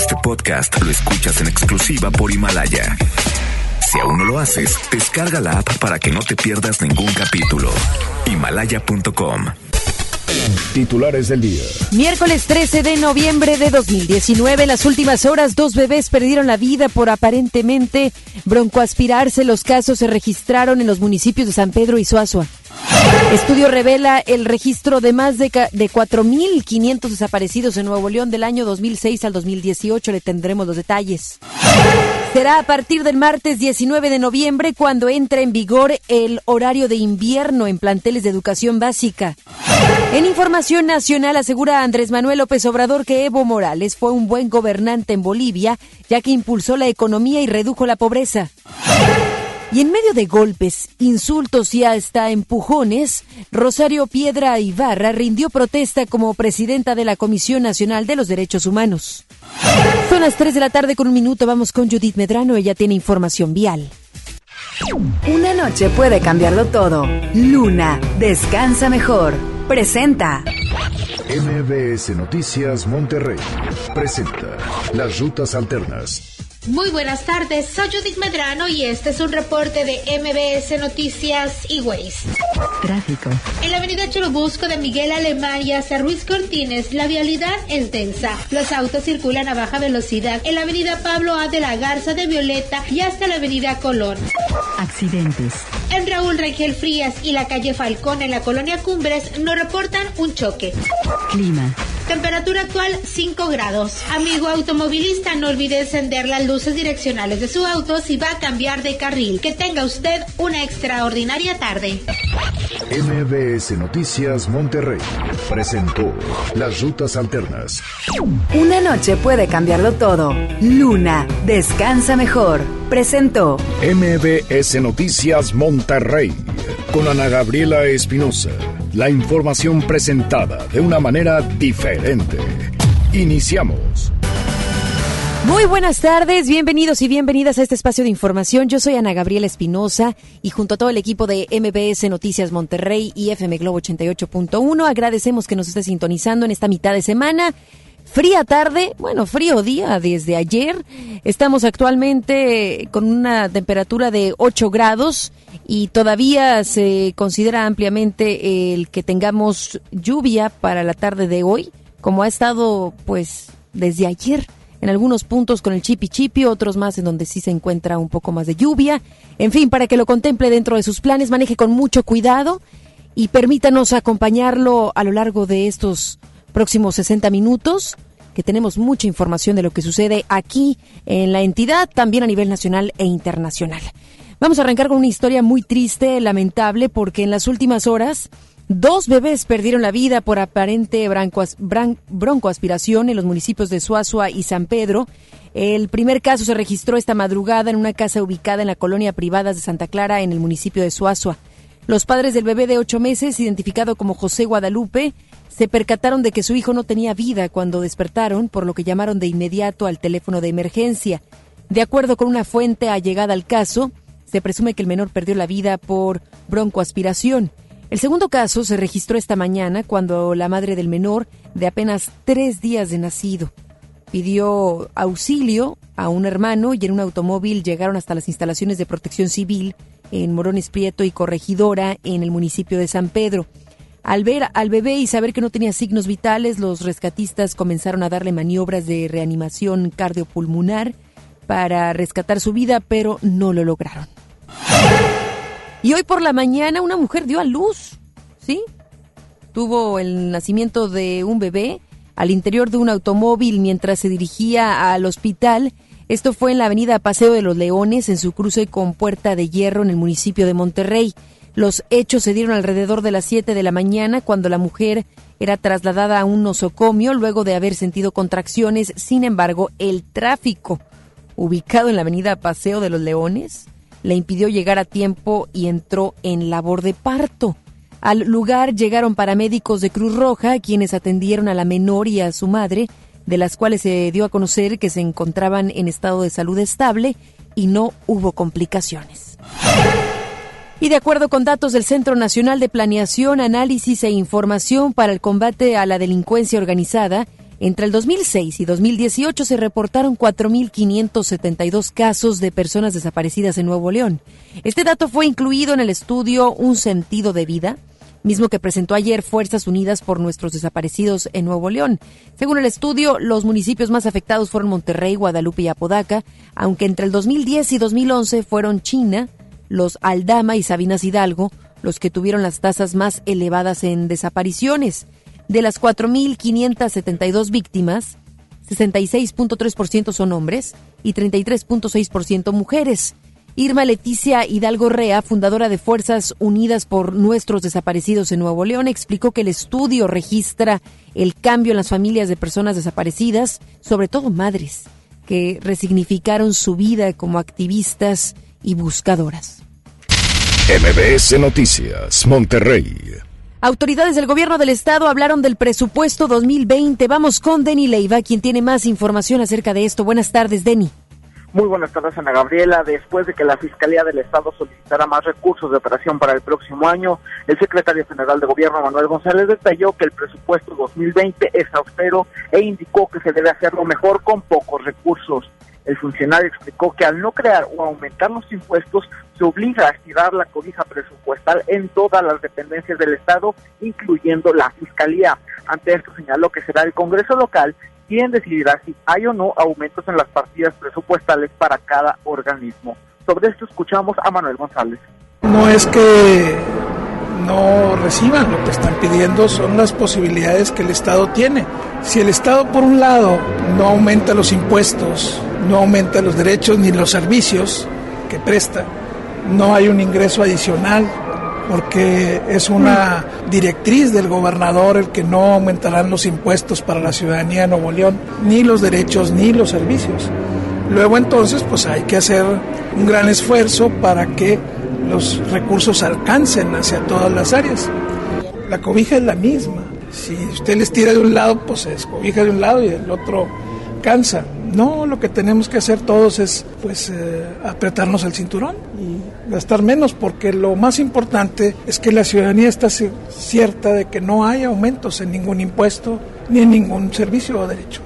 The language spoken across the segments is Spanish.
Este podcast lo escuchas en exclusiva por Himalaya. Si aún no lo haces, descarga la app para que no te pierdas ningún capítulo. Himalaya.com. Titulares del día. Miércoles 13 de noviembre de 2019, las últimas horas, dos bebés perdieron la vida por aparentemente broncoaspirarse. Los casos se registraron en los municipios de San Pedro y Suazua. Estudio revela el registro de más de, de 4.500 desaparecidos en Nuevo León del año 2006 al 2018. Le tendremos los detalles. Será a partir del martes 19 de noviembre cuando entre en vigor el horario de invierno en planteles de educación básica. En información nacional asegura Andrés Manuel López Obrador que Evo Morales fue un buen gobernante en Bolivia, ya que impulsó la economía y redujo la pobreza. Y en medio de golpes, insultos y hasta empujones, Rosario Piedra Ibarra rindió protesta como presidenta de la Comisión Nacional de los Derechos Humanos. Son las 3 de la tarde con un minuto, vamos con Judith Medrano, ella tiene información vial. Una noche puede cambiarlo todo. Luna, descansa mejor. Presenta. MBS Noticias Monterrey presenta Las Rutas Alternas. Muy buenas tardes, soy Judith Medrano y este es un reporte de MBS Noticias y Ways. Tráfico. En la avenida Churubusco de Miguel Alemán hacia Ruiz Cortines, la vialidad es densa. Los autos circulan a baja velocidad en la avenida Pablo A. de la Garza de Violeta y hasta la avenida Colón. Accidentes. En Raúl Rangel Frías y la calle Falcón en la colonia Cumbres nos reportan un choque. Clima. Temperatura actual 5 grados. Amigo automovilista, no olvide encender las luces direccionales de su auto si va a cambiar de carril. Que tenga usted una extraordinaria tarde. MBS Noticias Monterrey presentó Las Rutas Alternas. Una noche puede cambiarlo todo. Luna, descansa mejor. Presentó MBS Noticias Monterrey con Ana Gabriela Espinosa. La información presentada de una manera diferente. Iniciamos. Muy buenas tardes, bienvenidos y bienvenidas a este espacio de información. Yo soy Ana Gabriela Espinosa y junto a todo el equipo de MBS Noticias Monterrey y FM Globo 88.1 agradecemos que nos esté sintonizando en esta mitad de semana. Fría tarde, bueno, frío día desde ayer. Estamos actualmente con una temperatura de 8 grados y todavía se considera ampliamente el que tengamos lluvia para la tarde de hoy, como ha estado pues desde ayer en algunos puntos con el chipi chipi, otros más en donde sí se encuentra un poco más de lluvia. En fin, para que lo contemple dentro de sus planes, maneje con mucho cuidado y permítanos acompañarlo a lo largo de estos próximos 60 minutos, que tenemos mucha información de lo que sucede aquí en la entidad, también a nivel nacional e internacional. Vamos a arrancar con una historia muy triste, lamentable, porque en las últimas horas Dos bebés perdieron la vida por aparente broncoaspiración en los municipios de Suazua y San Pedro. El primer caso se registró esta madrugada en una casa ubicada en la colonia Privadas de Santa Clara, en el municipio de Suazua. Los padres del bebé de ocho meses, identificado como José Guadalupe, se percataron de que su hijo no tenía vida cuando despertaron, por lo que llamaron de inmediato al teléfono de emergencia. De acuerdo con una fuente allegada al caso, se presume que el menor perdió la vida por broncoaspiración. El segundo caso se registró esta mañana cuando la madre del menor, de apenas tres días de nacido, pidió auxilio a un hermano y en un automóvil llegaron hasta las instalaciones de protección civil en Morones Prieto y Corregidora, en el municipio de San Pedro. Al ver al bebé y saber que no tenía signos vitales, los rescatistas comenzaron a darle maniobras de reanimación cardiopulmonar para rescatar su vida, pero no lo lograron. Y hoy por la mañana una mujer dio a luz, ¿sí? Tuvo el nacimiento de un bebé al interior de un automóvil mientras se dirigía al hospital. Esto fue en la avenida Paseo de los Leones, en su cruce con Puerta de Hierro, en el municipio de Monterrey. Los hechos se dieron alrededor de las 7 de la mañana, cuando la mujer era trasladada a un nosocomio luego de haber sentido contracciones. Sin embargo, el tráfico ubicado en la avenida Paseo de los Leones le impidió llegar a tiempo y entró en labor de parto. Al lugar llegaron paramédicos de Cruz Roja, quienes atendieron a la menor y a su madre, de las cuales se dio a conocer que se encontraban en estado de salud estable y no hubo complicaciones. Y de acuerdo con datos del Centro Nacional de Planeación, Análisis e Información para el Combate a la Delincuencia Organizada, Entre el 2006 y 2018 se reportaron 4.572 casos de personas desaparecidas en Nuevo León. Este dato fue incluido en el estudio Un sentido de vida, mismo que presentó ayer Fuerzas Unidas por nuestros desaparecidos en Nuevo León. Según el estudio, los municipios más afectados fueron Monterrey, Guadalupe y Apodaca, aunque entre el 2010 y 2011 fueron China, los Aldama y Sabinas Hidalgo los que tuvieron las tasas más elevadas en desapariciones. De las 4.572 víctimas, 66.3% son hombres y 33.6% mujeres. Irma Leticia Hidalgo Rea, fundadora de Fuerzas Unidas por Nuestros Desaparecidos en Nuevo León, explicó que el estudio registra el cambio en las familias de personas desaparecidas, sobre todo madres, que resignificaron su vida como activistas y buscadoras. MBS Noticias, Monterrey. Autoridades del gobierno del estado hablaron del presupuesto 2020. Vamos con Denny Leiva, quien tiene más información acerca de esto. Buenas tardes, Denny. Muy buenas tardes, Ana Gabriela. Después de que la Fiscalía del Estado solicitara más recursos de operación para el próximo año, el secretario general de Gobierno, Manuel González, detalló que el presupuesto 2020 es austero e indicó que se debe hacerlo mejor con pocos recursos. El funcionario explicó que al no crear o aumentar los impuestos, se obliga a estirar la cobija presupuestal en todas las dependencias del Estado, incluyendo la Fiscalía. Ante esto señaló que será el Congreso local quien decidirá si hay o no aumentos en las partidas presupuestales para cada organismo. Sobre esto escuchamos a Manuel González. No es que no reciban, lo que están pidiendo son las posibilidades que el Estado tiene. Si el Estado, por un lado, no aumenta los impuestos, no aumenta los derechos ni los servicios que presta, no hay un ingreso adicional porque es una directriz del gobernador el que no aumentarán los impuestos para la ciudadanía de Nuevo León, ni los derechos ni los servicios. Luego entonces pues hay que hacer un gran esfuerzo para que los recursos alcancen hacia todas las áreas. La cobija es la misma. Si usted les tira de un lado, pues es cobija de un lado y el otro cansa. No, lo que tenemos que hacer todos es pues eh, apretarnos el cinturón y gastar menos porque lo más importante es que la ciudadanía está cierta de que no hay aumentos en ningún impuesto ni en ningún servicio o derecho.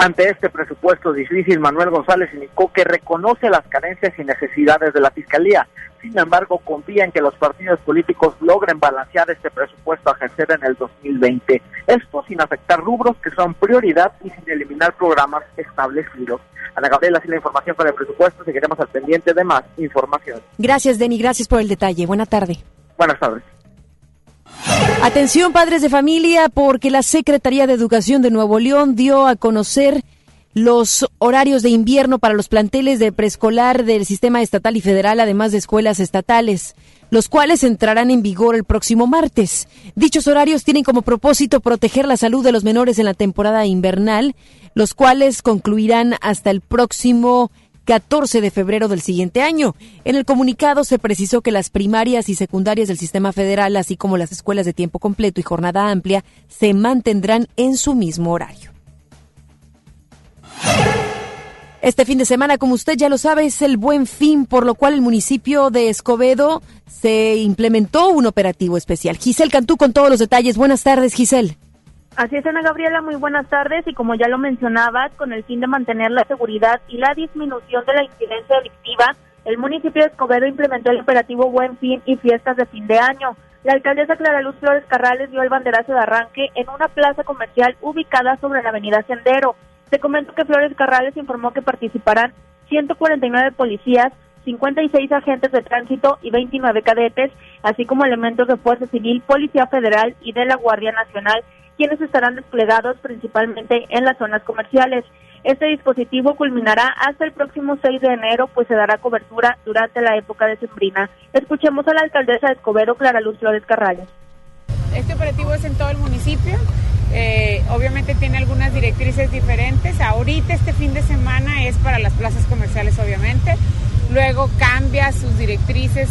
Ante este presupuesto difícil, Manuel González indicó que reconoce las carencias y necesidades de la Fiscalía. Sin embargo, confía en que los partidos políticos logren balancear este presupuesto a ejercer en el 2020. Esto sin afectar rubros que son prioridad y sin eliminar programas establecidos. Ana Gabriela, así la información para el presupuesto. Seguiremos al pendiente de más información. Gracias, Denny. Gracias por el detalle. Buena tarde. Buenas tardes. Atención padres de familia porque la Secretaría de Educación de Nuevo León dio a conocer los horarios de invierno para los planteles de preescolar del sistema estatal y federal, además de escuelas estatales, los cuales entrarán en vigor el próximo martes. Dichos horarios tienen como propósito proteger la salud de los menores en la temporada invernal, los cuales concluirán hasta el próximo 14 de febrero del siguiente año. En el comunicado se precisó que las primarias y secundarias del sistema federal, así como las escuelas de tiempo completo y jornada amplia, se mantendrán en su mismo horario. Este fin de semana, como usted ya lo sabe, es el buen fin, por lo cual el municipio de Escobedo se implementó un operativo especial. Giselle Cantú con todos los detalles. Buenas tardes, Giselle. Así es, Ana Gabriela, muy buenas tardes. Y como ya lo mencionabas, con el fin de mantener la seguridad y la disminución de la incidencia delictiva, el municipio de Escobedo implementó el operativo Buen Fin y Fiestas de Fin de Año. La alcaldesa Clara Luz Flores Carrales dio el banderazo de arranque en una plaza comercial ubicada sobre la avenida Sendero. Se comentó que Flores Carrales informó que participarán 149 policías, 56 agentes de tránsito y 29 cadetes, así como elementos de Fuerza Civil, Policía Federal y de la Guardia Nacional quienes estarán desplegados principalmente en las zonas comerciales. Este dispositivo culminará hasta el próximo 6 de enero, pues se dará cobertura durante la época de sembrina. Escuchemos a la alcaldesa de Escobedo, Clara Luz Flores Carrales. Este operativo es en todo el municipio. Eh, obviamente tiene algunas directrices diferentes. Ahorita este fin de semana es para las plazas comerciales, obviamente. Luego cambia sus directrices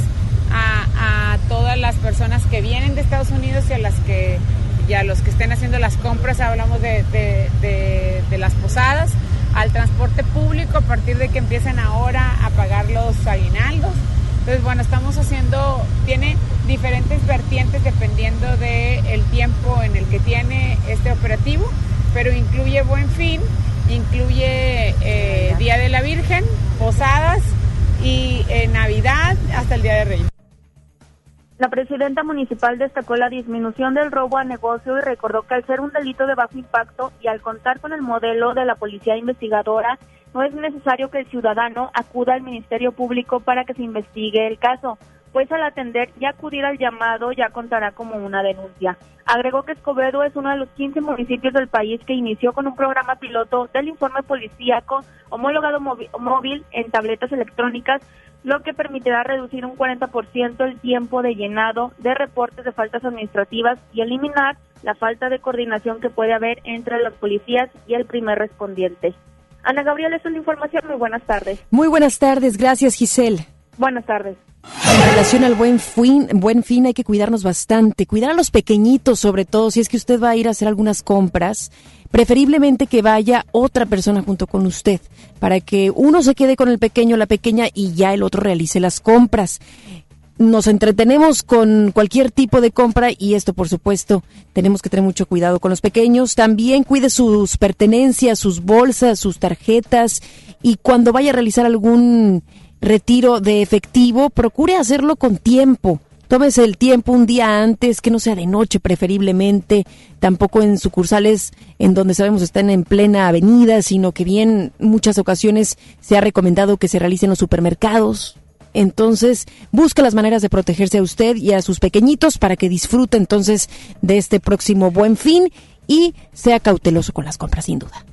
a, a todas las personas que vienen de Estados Unidos y a las que y a los que estén haciendo las compras, hablamos de, de, las posadas, al transporte público a partir de que empiecen ahora a pagar los aguinaldos Entonces, bueno, estamos haciendo, tiene diferentes vertientes dependiendo del el tiempo en el que tiene este operativo, pero incluye Buen Fin, incluye eh, Día de la Virgen, Posadas y eh, Navidad hasta el Día de Reyes. La presidenta municipal destacó la disminución del robo a negocio y recordó que al ser un delito de bajo impacto y al contar con el modelo de la policía investigadora, no es necesario que el ciudadano acuda al Ministerio Público para que se investigue el caso, pues al atender y acudir al llamado ya contará como una denuncia. Agregó que Escobedo es uno de los 15 municipios del país que inició con un programa piloto del informe policíaco homologado móvil en tabletas electrónicas lo que permitirá reducir un 40% el tiempo de llenado de reportes de faltas administrativas y eliminar la falta de coordinación que puede haber entre los policías y el primer respondiente. Ana Gabriela, es una información. Muy buenas tardes. Muy buenas tardes. Gracias, Giselle. Buenas tardes. En relación al buen fin, buen fin hay que cuidarnos bastante, cuidar a los pequeñitos sobre todo, si es que usted va a ir a hacer algunas compras, preferiblemente que vaya otra persona junto con usted, para que uno se quede con el pequeño, la pequeña y ya el otro realice las compras. Nos entretenemos con cualquier tipo de compra y esto, por supuesto, tenemos que tener mucho cuidado con los pequeños. También cuide sus pertenencias, sus bolsas, sus tarjetas y cuando vaya a realizar algún retiro de efectivo, procure hacerlo con tiempo. Tómese el tiempo un día antes, que no sea de noche preferiblemente, tampoco en sucursales en donde sabemos están en plena avenida, sino que bien muchas ocasiones se ha recomendado que se realicen en los supermercados. Entonces, busque las maneras de protegerse a usted y a sus pequeñitos para que disfrute entonces de este próximo buen fin y sea cauteloso con las compras, sin duda.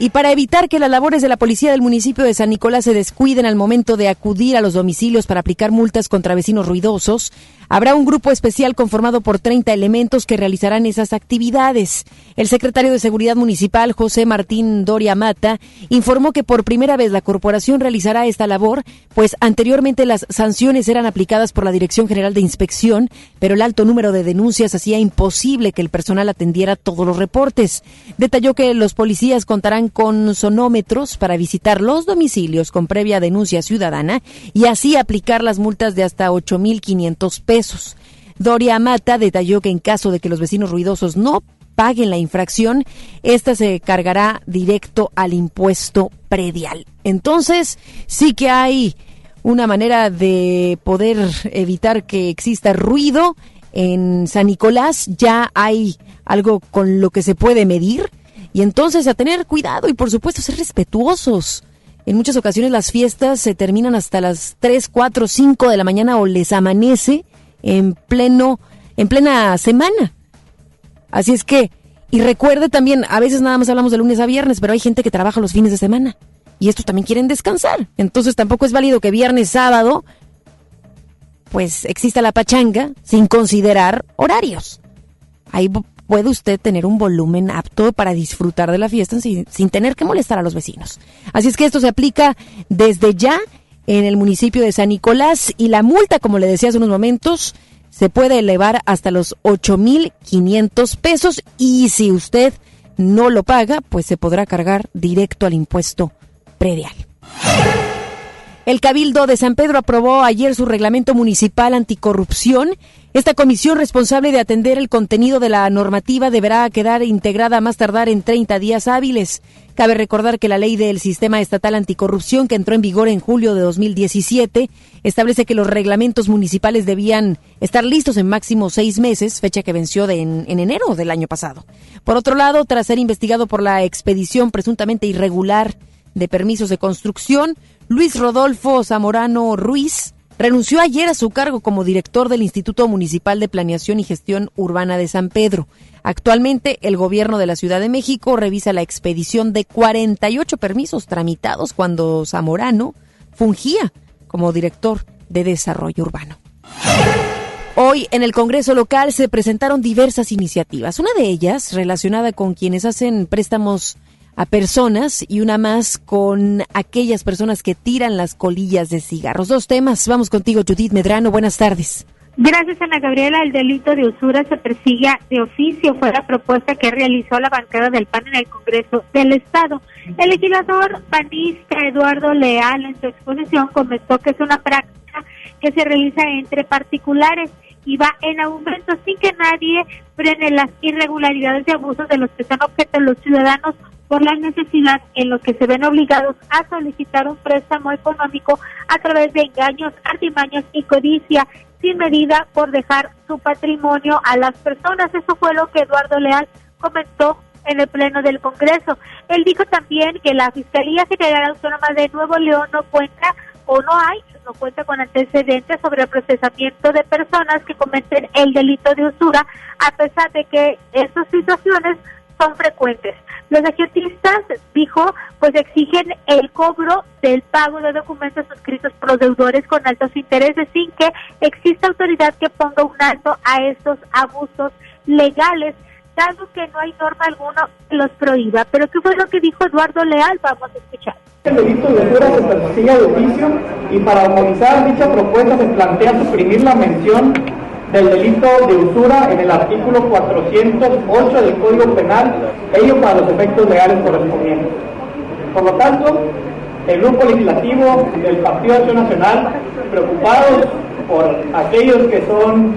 Y para evitar que las labores de la policía del municipio de San Nicolás se descuiden al momento de acudir a los domicilios para aplicar multas contra vecinos ruidosos, Habrá un grupo especial conformado por 30 elementos que realizarán esas actividades. El secretario de Seguridad Municipal, José Martín Doria Mata, informó que por primera vez la corporación realizará esta labor, pues anteriormente las sanciones eran aplicadas por la Dirección General de Inspección, pero el alto número de denuncias hacía imposible que el personal atendiera todos los reportes. Detalló que los policías contarán con sonómetros para visitar los domicilios con previa denuncia ciudadana y así aplicar las multas de hasta 8.500 pesos. Doria Mata detalló que en caso de que los vecinos ruidosos no paguen la infracción, esta se cargará directo al impuesto predial. Entonces, sí que hay una manera de poder evitar que exista ruido. En San Nicolás, ya hay algo con lo que se puede medir y entonces a tener cuidado y por supuesto ser respetuosos. En muchas ocasiones las fiestas se terminan hasta las 3, 4, 5 de la mañana o les amanece en pleno, en plena semana. Así es que, y recuerde también, a veces nada más hablamos de lunes a viernes, pero hay gente que trabaja los fines de semana. Y estos también quieren descansar. Entonces tampoco es válido que viernes, sábado, pues exista la pachanga sin considerar horarios. Ahí puede usted tener un volumen apto para disfrutar de la fiesta sin, sin, tener que molestar a los vecinos. Así es que esto se aplica desde ya en el municipio de San Nicolás y la multa, como le decía hace unos momentos, se puede elevar hasta los 8.500 pesos y si usted no lo paga, pues se podrá cargar directo al impuesto predial. El Cabildo de San Pedro aprobó ayer su reglamento municipal anticorrupción. Esta comisión responsable de atender el contenido de la normativa deberá quedar integrada más tardar en 30 días hábiles. Cabe recordar que la ley del Sistema Estatal Anticorrupción, que entró en vigor en julio de 2017, establece que los reglamentos municipales debían estar listos en máximo seis meses, fecha que venció en, en enero del año pasado. Por otro lado, tras ser investigado por la expedición presuntamente irregular de permisos de construcción, Luis Rodolfo Zamorano Ruiz renunció ayer a su cargo como director del Instituto Municipal de Planeación y Gestión Urbana de San Pedro. Actualmente, el gobierno de la Ciudad de México revisa la expedición de 48 permisos tramitados cuando Zamorano fungía como director de Desarrollo Urbano. Hoy en el Congreso local se presentaron diversas iniciativas, una de ellas relacionada con quienes hacen préstamos a personas y una más con aquellas personas que tiran las colillas de cigarros. Dos temas. Vamos contigo, Judith Medrano. Buenas tardes. Gracias, Ana Gabriela. El delito de usura se persigue de oficio. Fue la propuesta que realizó la bancada del PAN en el Congreso del Estado. El legislador panista Eduardo Leal en su exposición comentó que es una práctica que se realiza entre particulares y va en aumento sin que nadie frene las irregularidades y abusos de los que son objeto los ciudadanos por la necesidad en los que se ven obligados a solicitar un préstamo económico a través de engaños, artimaños y codicia sin medida por dejar su patrimonio a las personas. Eso fue lo que Eduardo Leal comentó en el Pleno del Congreso. Él dijo también que la Fiscalía General Autónoma de Nuevo León no cuenta o no hay, no cuenta con antecedentes sobre el procesamiento de personas que cometen el delito de usura, a pesar de que esas situaciones son frecuentes. Los agiotistas, dijo, pues exigen el cobro del pago de documentos suscritos por deudores con altos intereses sin que exista autoridad que ponga un alto a estos abusos legales, dado que no hay norma alguna que los prohíba. Pero ¿qué fue lo que dijo Eduardo Leal? Vamos a escuchar. El delito de usura se persigue de oficio y para armonizar dicha propuesta se plantea suprimir la mención del delito de usura en el artículo 408 del Código Penal, ello para los efectos legales correspondientes. Por lo tanto, el Grupo Legislativo del Partido Acción Nacional, preocupados por aquellos que son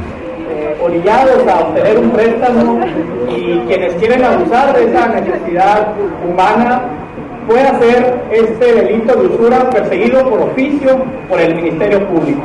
eh, orillados a obtener un préstamo y quienes quieren abusar de esa necesidad humana, puede hacer este delito de usura perseguido por oficio por el Ministerio Público.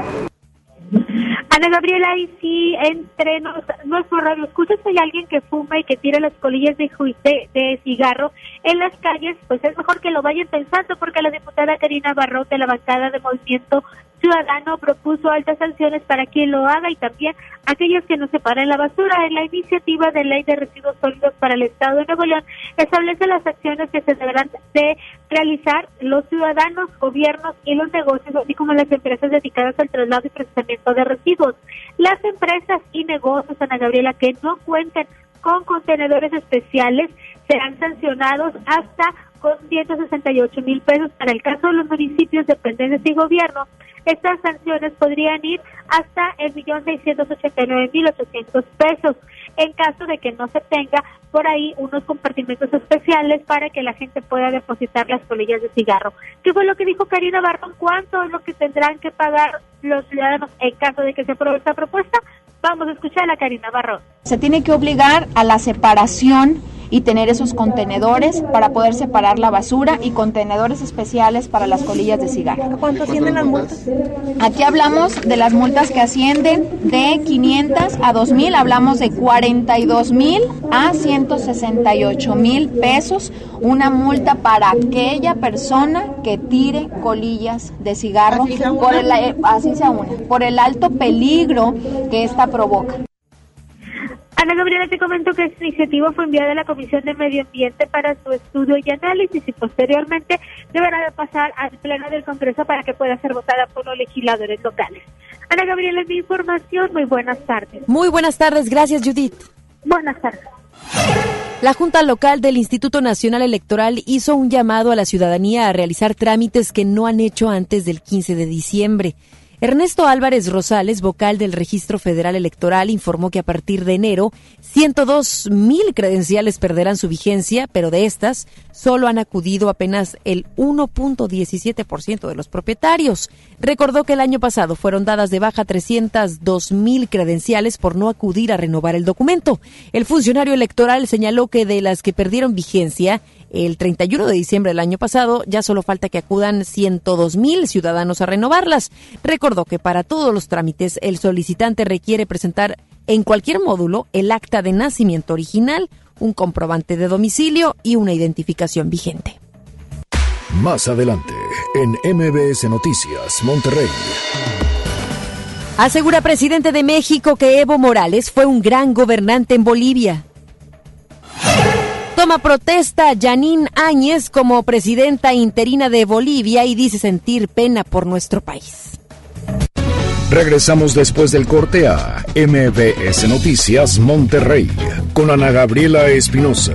Ana Gabriela, y si entre nos, nuestro radio escuchas hay alguien que fuma y que tira las colillas de, de, de, cigarro en las calles, pues es mejor que lo vayan pensando porque la diputada Karina Barrón de la bancada de Movimiento Ciudadano propuso altas sanciones para quien lo haga y también aquellos que no separen la basura. En la iniciativa de ley de residuos sólidos para el Estado de Nuevo León establece las acciones que se deberán de realizar los ciudadanos, gobiernos y los negocios, así como las empresas dedicadas al traslado y procesamiento de residuos. Las empresas y negocios, Ana Gabriela, que no cuenten con contenedores especiales serán sancionados hasta con 168 mil pesos. Para el caso de los municipios, dependencias y gobierno, estas sanciones podrían ir hasta el millón seiscientos ochenta nueve mil ochocientos pesos en caso de que no se tenga por ahí unos compartimentos especiales para que la gente pueda depositar las colillas de cigarro. ¿Qué fue lo que dijo Karina Barton? ¿Cuánto es lo que tendrán que pagar los ciudadanos en caso de que se apruebe esta propuesta? Vamos a escuchar a Karina Barron. Se tiene que obligar a la separación y tener esos contenedores para poder separar la basura y contenedores especiales para las colillas de cigarro. ¿Cuánto ascienden las multas? Aquí hablamos de las multas que ascienden de 500 a 2000, hablamos de 42 mil a 168 mil pesos, una multa para aquella persona que tire colillas de cigarro por el, así sea una, por el alto peligro que esta provoca. Ana Gabriela, te comento que esta iniciativa fue enviada a la Comisión de Medio Ambiente para su estudio y análisis y posteriormente deberá de pasar al Pleno del Congreso para que pueda ser votada por los legisladores locales. Ana Gabriela, mi información. Muy buenas tardes. Muy buenas tardes. Gracias, Judith. Buenas tardes. La Junta Local del Instituto Nacional Electoral hizo un llamado a la ciudadanía a realizar trámites que no han hecho antes del 15 de diciembre. Ernesto Álvarez Rosales, vocal del Registro Federal Electoral, informó que a partir de enero 102 mil credenciales perderán su vigencia, pero de estas solo han acudido apenas el 1.17% de los propietarios. Recordó que el año pasado fueron dadas de baja 302 mil credenciales por no acudir a renovar el documento. El funcionario electoral señaló que de las que perdieron vigencia, el 31 de diciembre del año pasado ya solo falta que acudan 102 mil ciudadanos a renovarlas. Recordó que para todos los trámites el solicitante requiere presentar en cualquier módulo el acta de nacimiento original, un comprobante de domicilio y una identificación vigente. Más adelante, en MBS Noticias, Monterrey. Asegura presidente de México que Evo Morales fue un gran gobernante en Bolivia. Toma protesta Janine Áñez como presidenta interina de Bolivia y dice sentir pena por nuestro país. Regresamos después del corte a MBS Noticias Monterrey con Ana Gabriela Espinosa.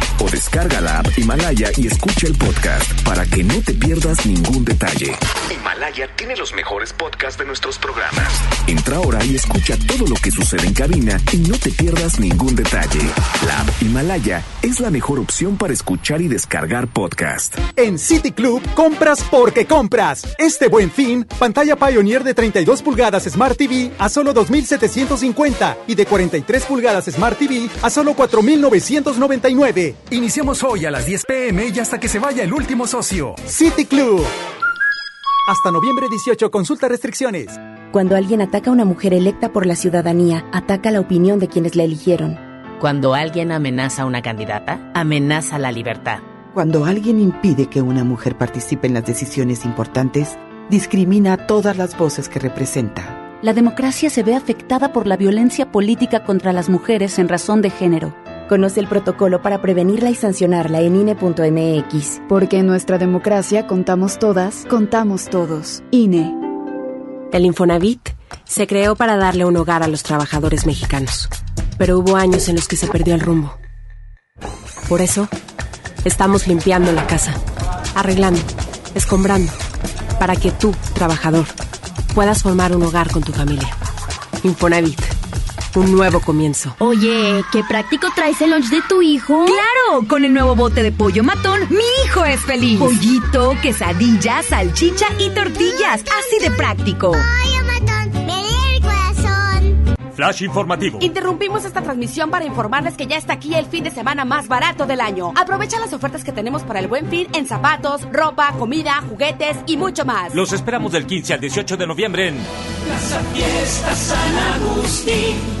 o descarga la app Himalaya y escucha el podcast para que no te pierdas ningún detalle. Himalaya tiene los mejores podcasts de nuestros programas. Entra ahora y escucha todo lo que sucede en cabina y no te pierdas ningún detalle. La app Himalaya es la mejor opción para escuchar y descargar podcast. En City Club compras porque compras. Este buen fin, pantalla Pioneer de 32 pulgadas Smart TV a solo 2.750 y de 43 pulgadas Smart TV a solo 4.999. Iniciamos hoy a las 10 pm y hasta que se vaya el último socio. City Club. Hasta noviembre 18, consulta restricciones. Cuando alguien ataca a una mujer electa por la ciudadanía, ataca la opinión de quienes la eligieron. Cuando alguien amenaza a una candidata, amenaza la libertad. Cuando alguien impide que una mujer participe en las decisiones importantes, discrimina a todas las voces que representa. La democracia se ve afectada por la violencia política contra las mujeres en razón de género. Conoce el protocolo para prevenirla y sancionarla en INE.mx. Porque en nuestra democracia contamos todas, contamos todos. INE. El Infonavit se creó para darle un hogar a los trabajadores mexicanos, pero hubo años en los que se perdió el rumbo. Por eso, estamos limpiando la casa, arreglando, escombrando, para que tú, trabajador, puedas formar un hogar con tu familia. Infonavit un nuevo comienzo. Oye, qué práctico traes el lunch de tu hijo. ¡Claro! Con el nuevo bote de pollo matón, mi hijo es feliz. Pollito, quesadilla, salchicha y tortillas. Así de práctico. Pollo matón, me el corazón. Flash informativo. Interrumpimos esta transmisión para informarles que ya está aquí el fin de semana más barato del año. Aprovecha las ofertas que tenemos para el buen fin en zapatos, ropa, comida, juguetes y mucho más. Los esperamos del 15 al 18 de noviembre en Plaza Fiesta San Agustín.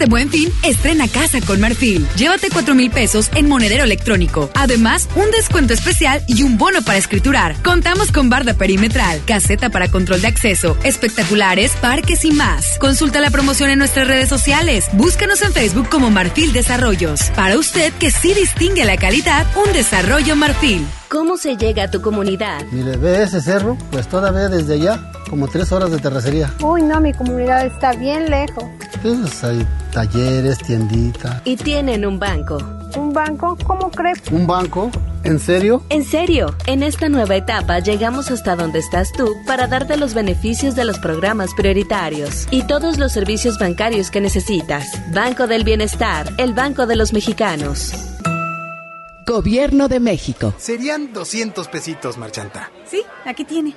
Este buen fin, estrena casa con Marfil. Llévate 4 mil pesos en monedero electrónico. Además, un descuento especial y un bono para escriturar. Contamos con barda perimetral, caseta para control de acceso, espectaculares, parques y más. Consulta la promoción en nuestras redes sociales. Búscanos en Facebook como Marfil Desarrollos. Para usted que sí distingue la calidad, un desarrollo Marfil. ¿Cómo se llega a tu comunidad? Mire, ve ese cerro, pues todavía desde allá, como tres horas de terracería. Uy, no, mi comunidad está bien lejos. Pues hay talleres, tiendita. Y tienen un banco. ¿Un banco? ¿Cómo crees? ¿Un banco? ¿En serio? En serio. En esta nueva etapa llegamos hasta donde estás tú para darte los beneficios de los programas prioritarios y todos los servicios bancarios que necesitas. Banco del Bienestar, el Banco de los Mexicanos. Gobierno de México. Serían 200 pesitos, Marchanta. Sí, aquí tiene.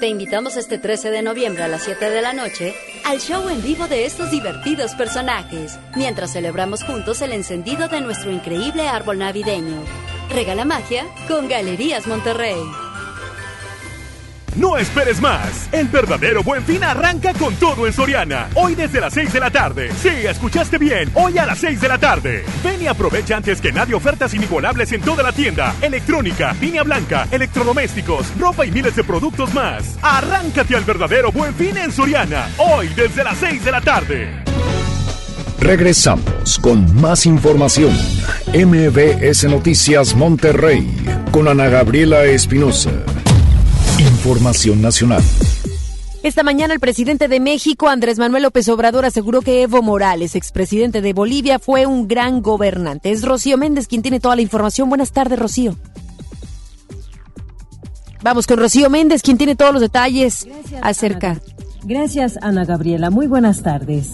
Te invitamos este 13 de noviembre a las 7 de la noche al show en vivo de estos divertidos personajes, mientras celebramos juntos el encendido de nuestro increíble árbol navideño. Regala magia con Galerías Monterrey. No esperes más. El verdadero buen fin arranca con todo en Soriana. Hoy desde las 6 de la tarde. Sí, escuchaste bien. Hoy a las 6 de la tarde. Ven y aprovecha antes que nadie ofertas inigualables en toda la tienda. Electrónica, línea blanca, electrodomésticos, ropa y miles de productos más. Arráncate al verdadero buen fin en Soriana. Hoy desde las 6 de la tarde. Regresamos con más información. MBS Noticias Monterrey con Ana Gabriela Espinosa. Información nacional. Esta mañana el presidente de México, Andrés Manuel López Obrador, aseguró que Evo Morales, expresidente de Bolivia, fue un gran gobernante. Es Rocío Méndez quien tiene toda la información. Buenas tardes, Rocío. Vamos con Rocío Méndez, quien tiene todos los detalles acerca. Gracias, Ana Gabriela. Muy buenas tardes.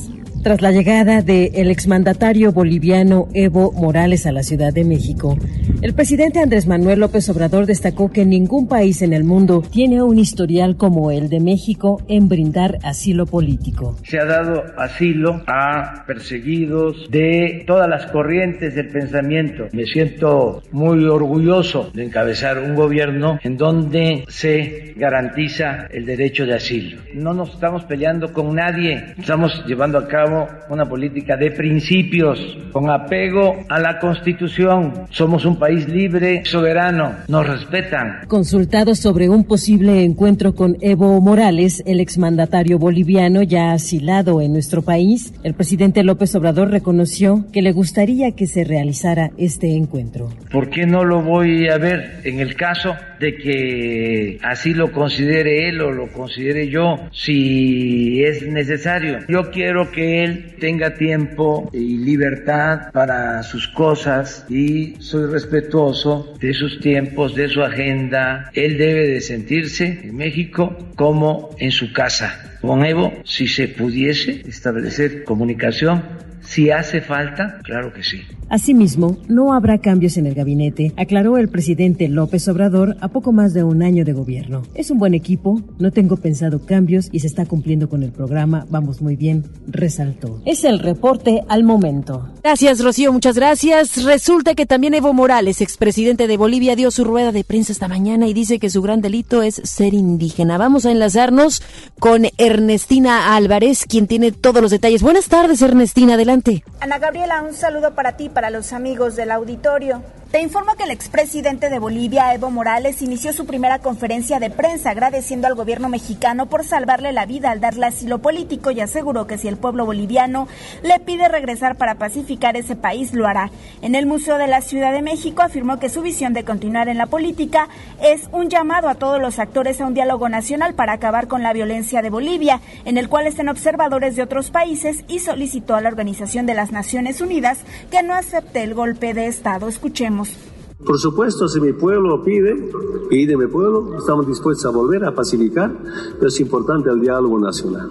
Tras la llegada del exmandatario boliviano Evo Morales a la Ciudad de México, el presidente Andrés Manuel López Obrador destacó que ningún país en el mundo tiene un historial como el de México en brindar asilo político. Se ha dado asilo a perseguidos de todas las corrientes del pensamiento. Me siento muy orgulloso de encabezar un gobierno en donde se garantiza el derecho de asilo. No nos estamos peleando con nadie, estamos llevando a cabo una política de principios con apego a la Constitución. Somos un país libre, soberano, nos respetan. Consultado sobre un posible encuentro con Evo Morales, el exmandatario boliviano ya asilado en nuestro país, el presidente López Obrador reconoció que le gustaría que se realizara este encuentro. ¿Por qué no lo voy a ver en el caso de que así lo considere él o lo considere yo, si es necesario? Yo quiero que tenga tiempo y libertad para sus cosas y soy respetuoso de sus tiempos, de su agenda. Él debe de sentirse en México como en su casa. Con Evo, si se pudiese establecer comunicación, si hace falta, claro que sí. Asimismo, no habrá cambios en el gabinete, aclaró el presidente López Obrador a poco más de un año de gobierno. Es un buen equipo, no tengo pensado cambios y se está cumpliendo con el programa, vamos muy bien, resaltó. Es el reporte al momento. Gracias, Rocío, muchas gracias. Resulta que también Evo Morales, expresidente de Bolivia, dio su rueda de prensa esta mañana y dice que su gran delito es ser indígena. Vamos a enlazarnos con Ernestina Álvarez, quien tiene todos los detalles. Buenas tardes, Ernestina, adelante. Ana Gabriela, un saludo para ti para los amigos del auditorio. Te informo que el expresidente de Bolivia, Evo Morales, inició su primera conferencia de prensa agradeciendo al gobierno mexicano por salvarle la vida al darle asilo político y aseguró que si el pueblo boliviano le pide regresar para pacificar ese país, lo hará. En el Museo de la Ciudad de México afirmó que su visión de continuar en la política es un llamado a todos los actores a un diálogo nacional para acabar con la violencia de Bolivia, en el cual estén observadores de otros países y solicitó a la Organización de las Naciones Unidas que no acepte el golpe de Estado. Escuchemos. Por supuesto, si mi pueblo pide, pide mi pueblo, estamos dispuestos a volver a pacificar, pero es importante el diálogo nacional.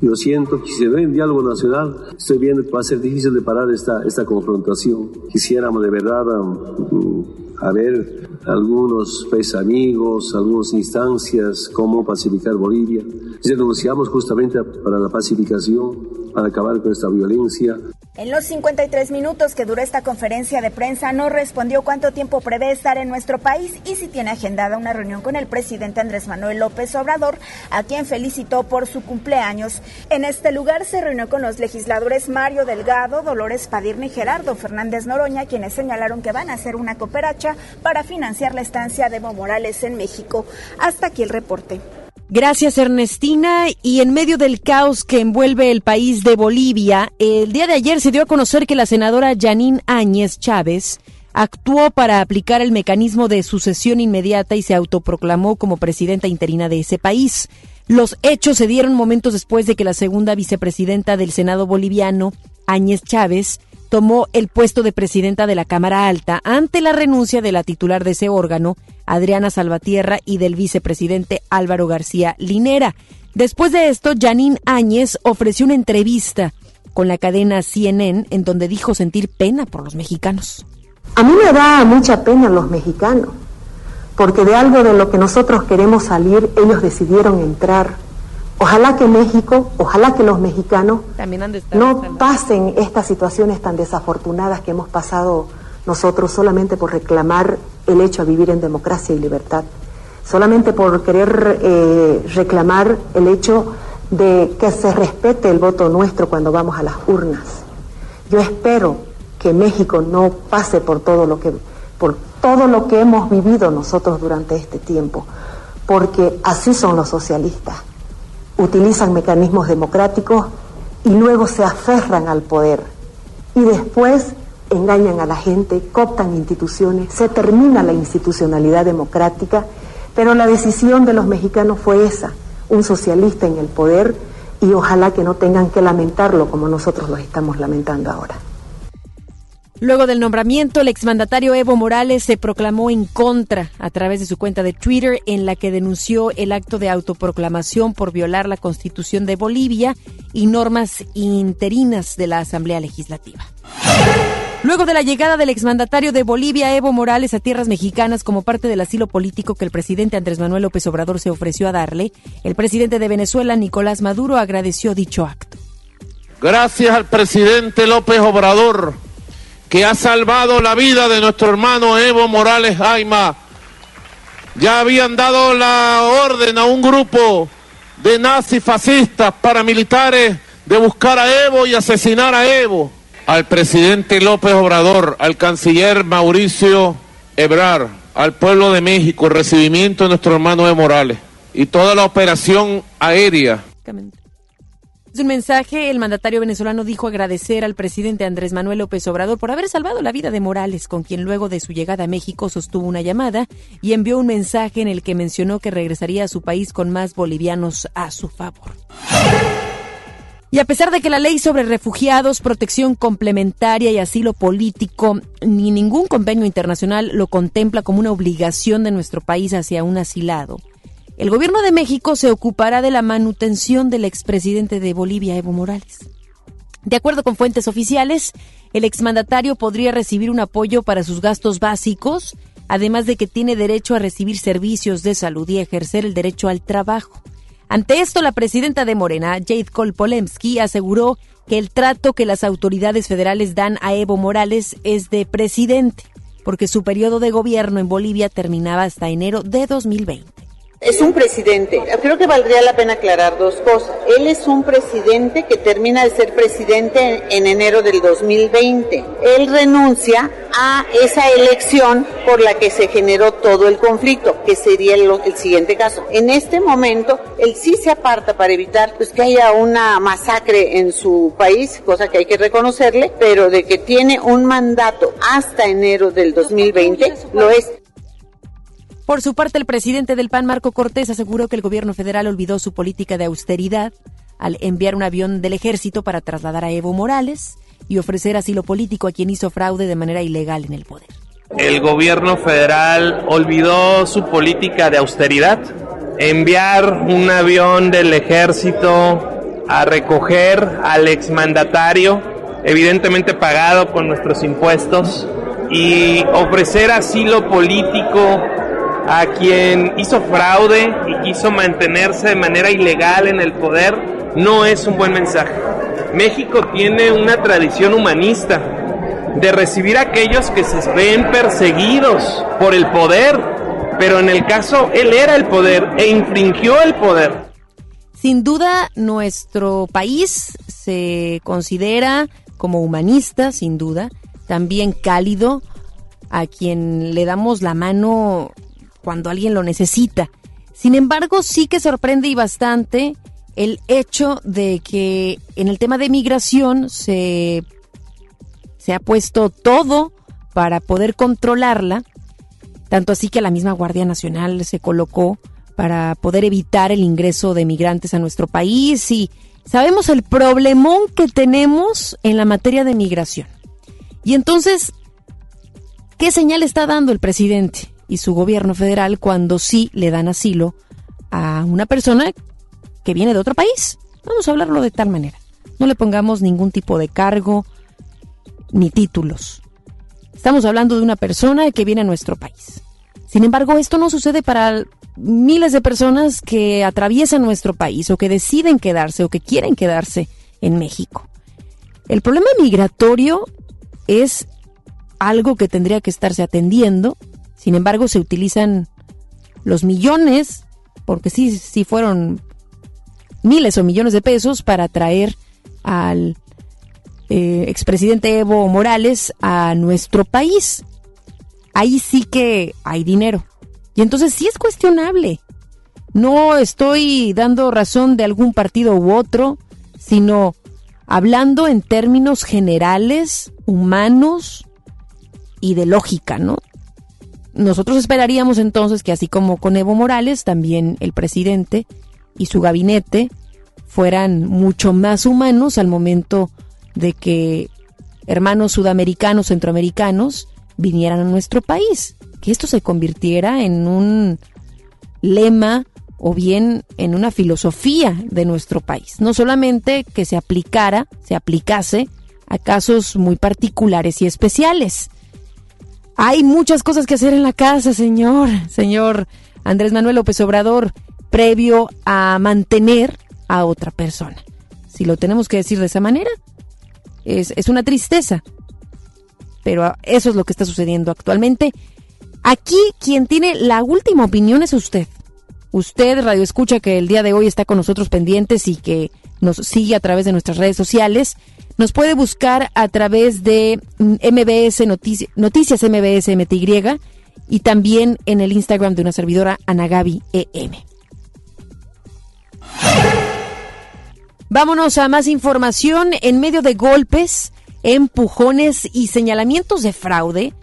Yo siento que si no hay diálogo nacional, estoy viendo que va a ser difícil de parar esta, esta confrontación. Quisiéramos de verdad um, a ver algunos países amigos, algunas instancias, cómo pacificar Bolivia. Renunciamos justamente para la pacificación, para acabar con esta violencia. En los 53 minutos que duró esta conferencia de prensa no respondió cuánto tiempo prevé estar en nuestro país y si tiene agendada una reunión con el presidente Andrés Manuel López Obrador, a quien felicitó por su cumpleaños. En este lugar se reunió con los legisladores Mario Delgado, Dolores Padirne y Gerardo Fernández Noroña, quienes señalaron que van a hacer una cooperacha para financiar la estancia de Evo Morales en México. Hasta aquí el reporte. Gracias, Ernestina. Y en medio del caos que envuelve el país de Bolivia, el día de ayer se dio a conocer que la senadora Janine Áñez Chávez actuó para aplicar el mecanismo de sucesión inmediata y se autoproclamó como presidenta interina de ese país. Los hechos se dieron momentos después de que la segunda vicepresidenta del Senado boliviano, Áñez Chávez, tomó el puesto de presidenta de la Cámara Alta ante la renuncia de la titular de ese órgano, Adriana Salvatierra, y del vicepresidente Álvaro García Linera. Después de esto, Janine Áñez ofreció una entrevista con la cadena CNN en donde dijo sentir pena por los mexicanos. A mí me da mucha pena los mexicanos, porque de algo de lo que nosotros queremos salir, ellos decidieron entrar Ojalá que México, ojalá que los mexicanos no pasen estas situaciones tan desafortunadas que hemos pasado nosotros solamente por reclamar el hecho de vivir en democracia y libertad. solamente por querer eh, reclamar el hecho de que se respete el voto nuestro cuando vamos a las urnas. Yo espero que México no pase por todo lo que por todo lo que hemos vivido nosotros durante este tiempo, porque así son los socialistas. Utilizan mecanismos democráticos y luego se aferran al poder y después engañan a la gente, cooptan instituciones, se termina la institucionalidad democrática, pero la decisión de los mexicanos fue esa, un socialista en el poder y ojalá que no tengan que lamentarlo como nosotros lo estamos lamentando ahora. Luego del nombramiento, el exmandatario Evo Morales se proclamó en contra a través de su cuenta de Twitter en la que denunció el acto de autoproclamación por violar la Constitución de Bolivia y normas interinas de la Asamblea Legislativa. Luego de la llegada del exmandatario de Bolivia, Evo Morales, a tierras mexicanas como parte del asilo político que el presidente Andrés Manuel López Obrador se ofreció a darle, el presidente de Venezuela, Nicolás Maduro, agradeció dicho acto. Gracias al presidente López Obrador, que ha salvado la vida de nuestro hermano Evo Morales Jaima. Ya habían dado la orden a un grupo de nazis fascistas paramilitares de buscar a Evo y asesinar a Evo al presidente López Obrador, al canciller Mauricio Ebrar, al pueblo de México, el recibimiento de nuestro hermano de Morales y toda la operación aérea. En un mensaje, el mandatario venezolano dijo agradecer al presidente Andrés Manuel López Obrador por haber salvado la vida de Morales, con quien luego de su llegada a México sostuvo una llamada y envió un mensaje en el que mencionó que regresaría a su país con más bolivianos a su favor. Y a pesar de que la ley sobre refugiados, protección complementaria y asilo político, ni ningún convenio internacional lo contempla como una obligación de nuestro país hacia un asilado, el gobierno de México se ocupará de la manutención del expresidente de Bolivia, Evo Morales. De acuerdo con fuentes oficiales, el exmandatario podría recibir un apoyo para sus gastos básicos, además de que tiene derecho a recibir servicios de salud y ejercer el derecho al trabajo. Ante esto, la presidenta de Morena, Jade Kolpolemsky, aseguró que el trato que las autoridades federales dan a Evo Morales es de presidente, porque su periodo de gobierno en Bolivia terminaba hasta enero de 2020. Es un presidente. Creo que valdría la pena aclarar dos cosas. Él es un presidente que termina de ser presidente en enero del 2020. Él renuncia a esa elección por la que se generó todo el conflicto, que sería el, siguiente caso. En este momento, él sí se aparta para evitar pues, que haya una masacre en su país, cosa que hay que reconocerle, pero de que tiene un mandato hasta enero del 2020, lo es. Por su parte, el presidente del PAN, Marco Cortés, aseguró que el gobierno federal olvidó su política de austeridad al enviar un avión del ejército para trasladar a Evo Morales y ofrecer asilo político a quien hizo fraude de manera ilegal en el poder. El gobierno federal olvidó su política de austeridad, enviar un avión del ejército a recoger al exmandatario, evidentemente pagado con nuestros impuestos, y ofrecer asilo político a quien hizo fraude y quiso mantenerse de manera ilegal en el poder, no es un buen mensaje. México tiene una tradición humanista de recibir a aquellos que se ven perseguidos por el poder, pero en el caso él era el poder e infringió el poder. Sin duda, nuestro país se considera como humanista, sin duda, también cálido, a quien le damos la mano cuando alguien lo necesita. Sin embargo, sí que sorprende y bastante el hecho de que en el tema de migración se, se ha puesto todo para poder controlarla, tanto así que la misma Guardia Nacional se colocó para poder evitar el ingreso de migrantes a nuestro país y sabemos el problemón que tenemos en la materia de migración. Y entonces, ¿qué señal está dando el presidente? Y su gobierno federal cuando sí le dan asilo a una persona que viene de otro país. Vamos a hablarlo de tal manera. No le pongamos ningún tipo de cargo ni títulos. Estamos hablando de una persona que viene a nuestro país. Sin embargo, esto no sucede para miles de personas que atraviesan nuestro país o que deciden quedarse o que quieren quedarse en México. El problema migratorio es algo que tendría que estarse atendiendo sin embargo, se utilizan los millones, porque sí, sí fueron miles o millones de pesos para traer al eh, expresidente Evo Morales a nuestro país. Ahí sí que hay dinero. Y entonces sí es cuestionable. No estoy dando razón de algún partido u otro, sino hablando en términos generales, humanos y de lógica, ¿no? Nosotros esperaríamos entonces que así como con Evo Morales, también el presidente y su gabinete fueran mucho más humanos al momento de que hermanos sudamericanos, centroamericanos vinieran a nuestro país, que esto se convirtiera en un lema o bien en una filosofía de nuestro país. No solamente que se aplicara, se aplicase a casos muy particulares y especiales. Hay muchas cosas que hacer en la casa, señor, señor Andrés Manuel López Obrador, previo a mantener a otra persona. Si lo tenemos que decir de esa manera, es, es una tristeza. Pero eso es lo que está sucediendo actualmente. Aquí quien tiene la última opinión es usted usted, Radio Escucha, que el día de hoy está con nosotros pendientes y que nos sigue a través de nuestras redes sociales, nos puede buscar a través de MBS Noticias, Noticias MBS MTY y también en el Instagram de una servidora, Anagabi EM. Vámonos a más información. En medio de golpes, empujones y señalamientos de fraude,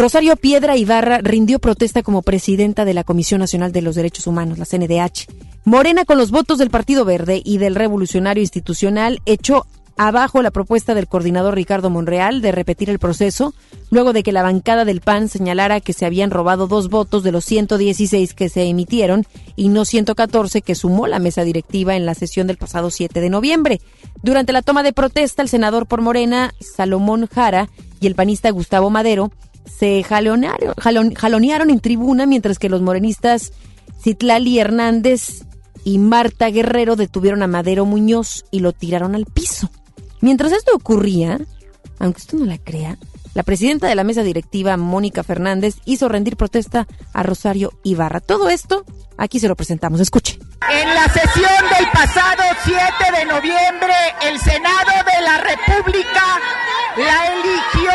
Rosario Piedra Ibarra rindió protesta como presidenta de la Comisión Nacional de los Derechos Humanos, la CNDH. Morena, con los votos del Partido Verde y del Revolucionario Institucional, echó abajo la propuesta del coordinador Ricardo Monreal de repetir el proceso, luego de que la bancada del PAN señalara que se habían robado dos votos de los 116 que se emitieron y no 114 que sumó la mesa directiva en la sesión del pasado 7 de noviembre. Durante la toma de protesta, el senador por Morena, Salomón Jara, y el panista Gustavo Madero se jalonearon, en tribuna mientras que los morenistas Citlali Hernández y Marta Guerrero detuvieron a Madero Muñoz y lo tiraron al piso. Mientras esto ocurría, aunque usted no la crea, la presidenta de la mesa directiva, Mónica Fernández, hizo rendir protesta a Rosario Ibarra. Todo esto, aquí se lo presentamos. Escuche. En la sesión del pasado 7 de noviembre, el Senado de la República la eligió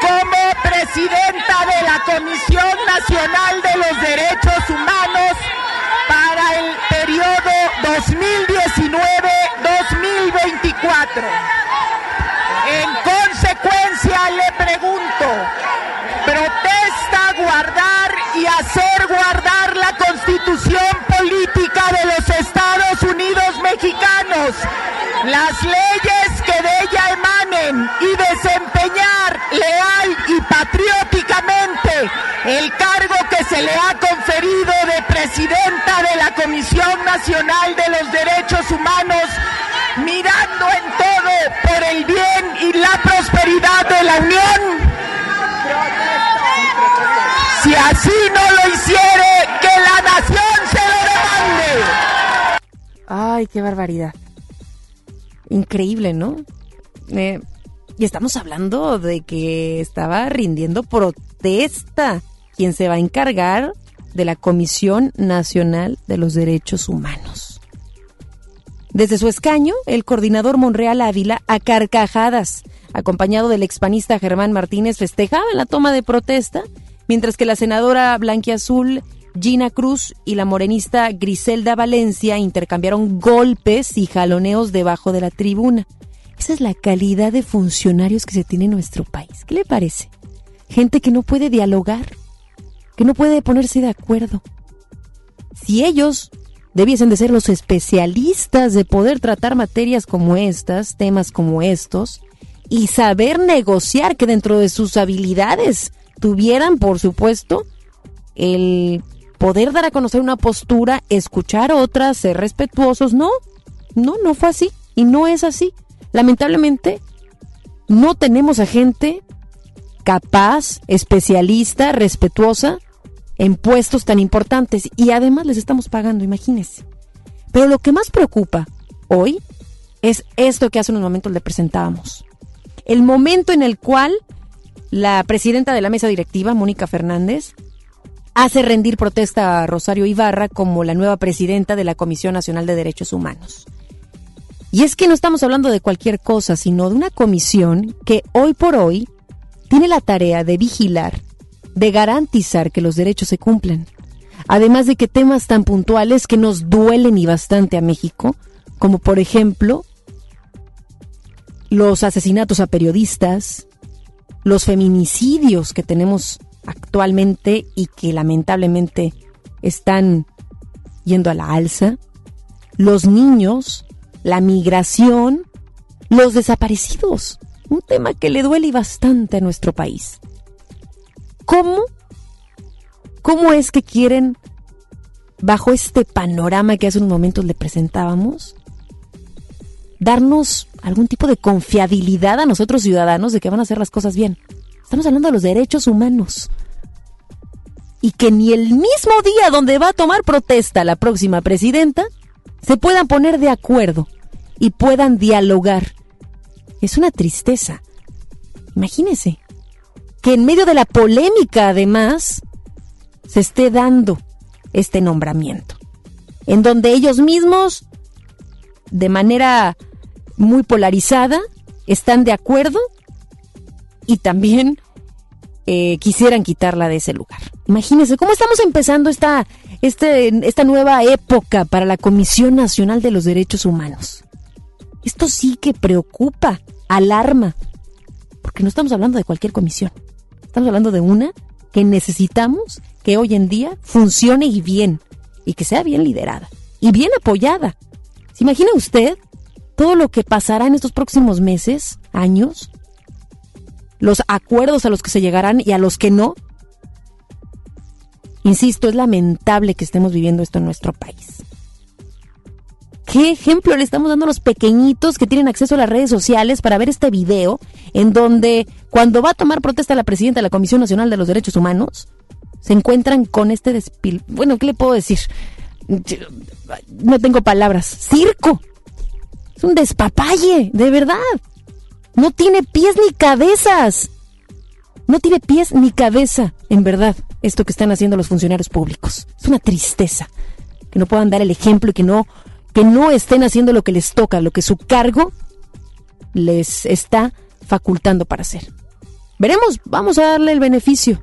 como presidenta de la Comisión Nacional de los Derechos Humanos para el periodo 2019-2024. En consecuencia, le pregunto, ¿protesta guardar y hacer guardar la constitución mexicanos, las leyes que de ella emanen y desempeñar leal y patrióticamente el cargo que se le ha conferido de presidenta de la Comisión Nacional de los Derechos Humanos mirando en todo por el bien y la prosperidad de la Unión? Si así no lo hiciere, que la nación se lo demande. Ay, qué barbaridad. Increíble, ¿no? Eh, y estamos hablando de que estaba rindiendo protesta quien se va a encargar de la Comisión Nacional de los Derechos Humanos. Desde su escaño, el coordinador Monreal Ávila, a carcajadas, acompañado del expanista Germán Martínez, festejaba la toma de protesta, mientras que la senadora Blanquiazul Gina Cruz y la morenista Griselda Valencia intercambiaron golpes y jaloneos debajo de la tribuna. Esa es la calidad de funcionarios que se tiene en nuestro país. ¿Qué le parece? Gente que no puede dialogar, que no puede ponerse de acuerdo. Si ellos debiesen de ser los especialistas de poder tratar materias como estas, temas como estos, y saber negociar que dentro de sus habilidades tuvieran, por supuesto, el poder dar a conocer una postura, escuchar otras, ser respetuosos. No, no, no fue así y no es así. Lamentablemente, no tenemos a gente capaz, especialista, respetuosa en puestos tan importantes y además les estamos pagando, imagínense. Pero lo que más preocupa hoy es esto que hace unos momentos le presentábamos. El momento en el cual la presidenta de la mesa directiva, Mónica Fernández, hace rendir protesta a Rosario Ibarra como la nueva presidenta de la Comisión Nacional de Derechos Humanos. Y es que no estamos hablando de cualquier cosa, sino de una comisión que hoy por hoy tiene la tarea de vigilar, de garantizar que los derechos se cumplan. Además de que temas tan puntuales que nos duelen y bastante a México, como por ejemplo los asesinatos a periodistas, los feminicidios que tenemos actualmente y que lamentablemente están yendo a la alza, los niños, la migración, los desaparecidos, un tema que le duele bastante a nuestro país. ¿Cómo? ¿Cómo es que quieren, bajo este panorama que hace unos momentos le presentábamos, darnos algún tipo de confiabilidad a nosotros ciudadanos de que van a hacer las cosas bien? Estamos hablando de los derechos humanos. Y que ni el mismo día donde va a tomar protesta la próxima presidenta se puedan poner de acuerdo y puedan dialogar. Es una tristeza. Imagínese que en medio de la polémica además se esté dando este nombramiento, en donde ellos mismos, de manera muy polarizada, están de acuerdo y también eh, quisieran quitarla de ese lugar. Imagínense cómo estamos empezando esta, este, esta nueva época para la Comisión Nacional de los Derechos Humanos. Esto sí que preocupa, alarma, porque no estamos hablando de cualquier comisión. Estamos hablando de una que necesitamos que hoy en día funcione y bien, y que sea bien liderada, y bien apoyada. ¿Se imagina usted todo lo que pasará en estos próximos meses, años, los acuerdos a los que se llegarán y a los que no. Insisto, es lamentable que estemos viviendo esto en nuestro país. ¿Qué ejemplo le estamos dando a los pequeñitos que tienen acceso a las redes sociales para ver este video en donde cuando va a tomar protesta la presidenta de la Comisión Nacional de los Derechos Humanos, se encuentran con este despil... Bueno, ¿qué le puedo decir? No tengo palabras. Circo. Es un despapalle, de verdad. No tiene pies ni cabezas. No tiene pies ni cabeza, en verdad, esto que están haciendo los funcionarios públicos. Es una tristeza que no puedan dar el ejemplo y que no, que no estén haciendo lo que les toca, lo que su cargo les está facultando para hacer. Veremos, vamos a darle el beneficio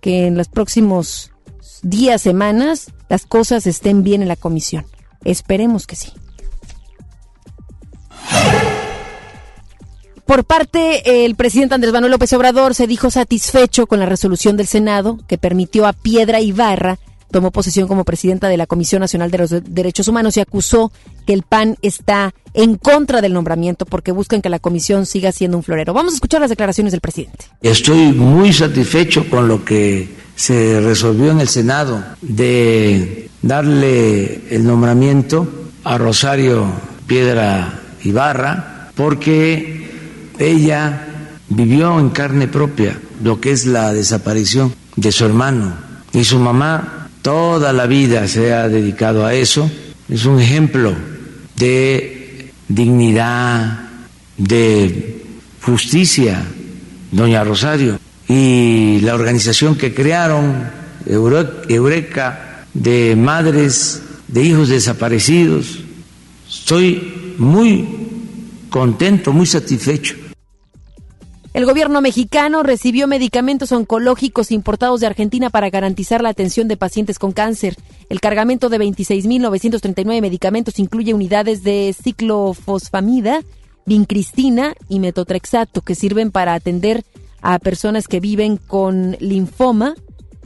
que en los próximos días, semanas, las cosas estén bien en la comisión. Esperemos que sí. Por parte, el presidente Andrés Manuel López Obrador se dijo satisfecho con la resolución del Senado que permitió a Piedra Ibarra tomó posesión como presidenta de la Comisión Nacional de los Derechos Humanos y acusó que el PAN está en contra del nombramiento porque buscan que la comisión siga siendo un florero. Vamos a escuchar las declaraciones del presidente. Estoy muy satisfecho con lo que se resolvió en el Senado de darle el nombramiento a Rosario Piedra Ibarra porque ella vivió en carne propia lo que es la desaparición de su hermano y su mamá toda la vida se ha dedicado a eso. Es un ejemplo de dignidad, de justicia, doña Rosario. Y la organización que crearon, Eureka, de madres de hijos desaparecidos, estoy muy contento, muy satisfecho el gobierno mexicano recibió medicamentos oncológicos importados de Argentina para garantizar la atención de pacientes con cáncer. El cargamento de 26.939 medicamentos incluye unidades de ciclofosfamida, vincristina y metotrexato que sirven para atender a personas que viven con linfoma,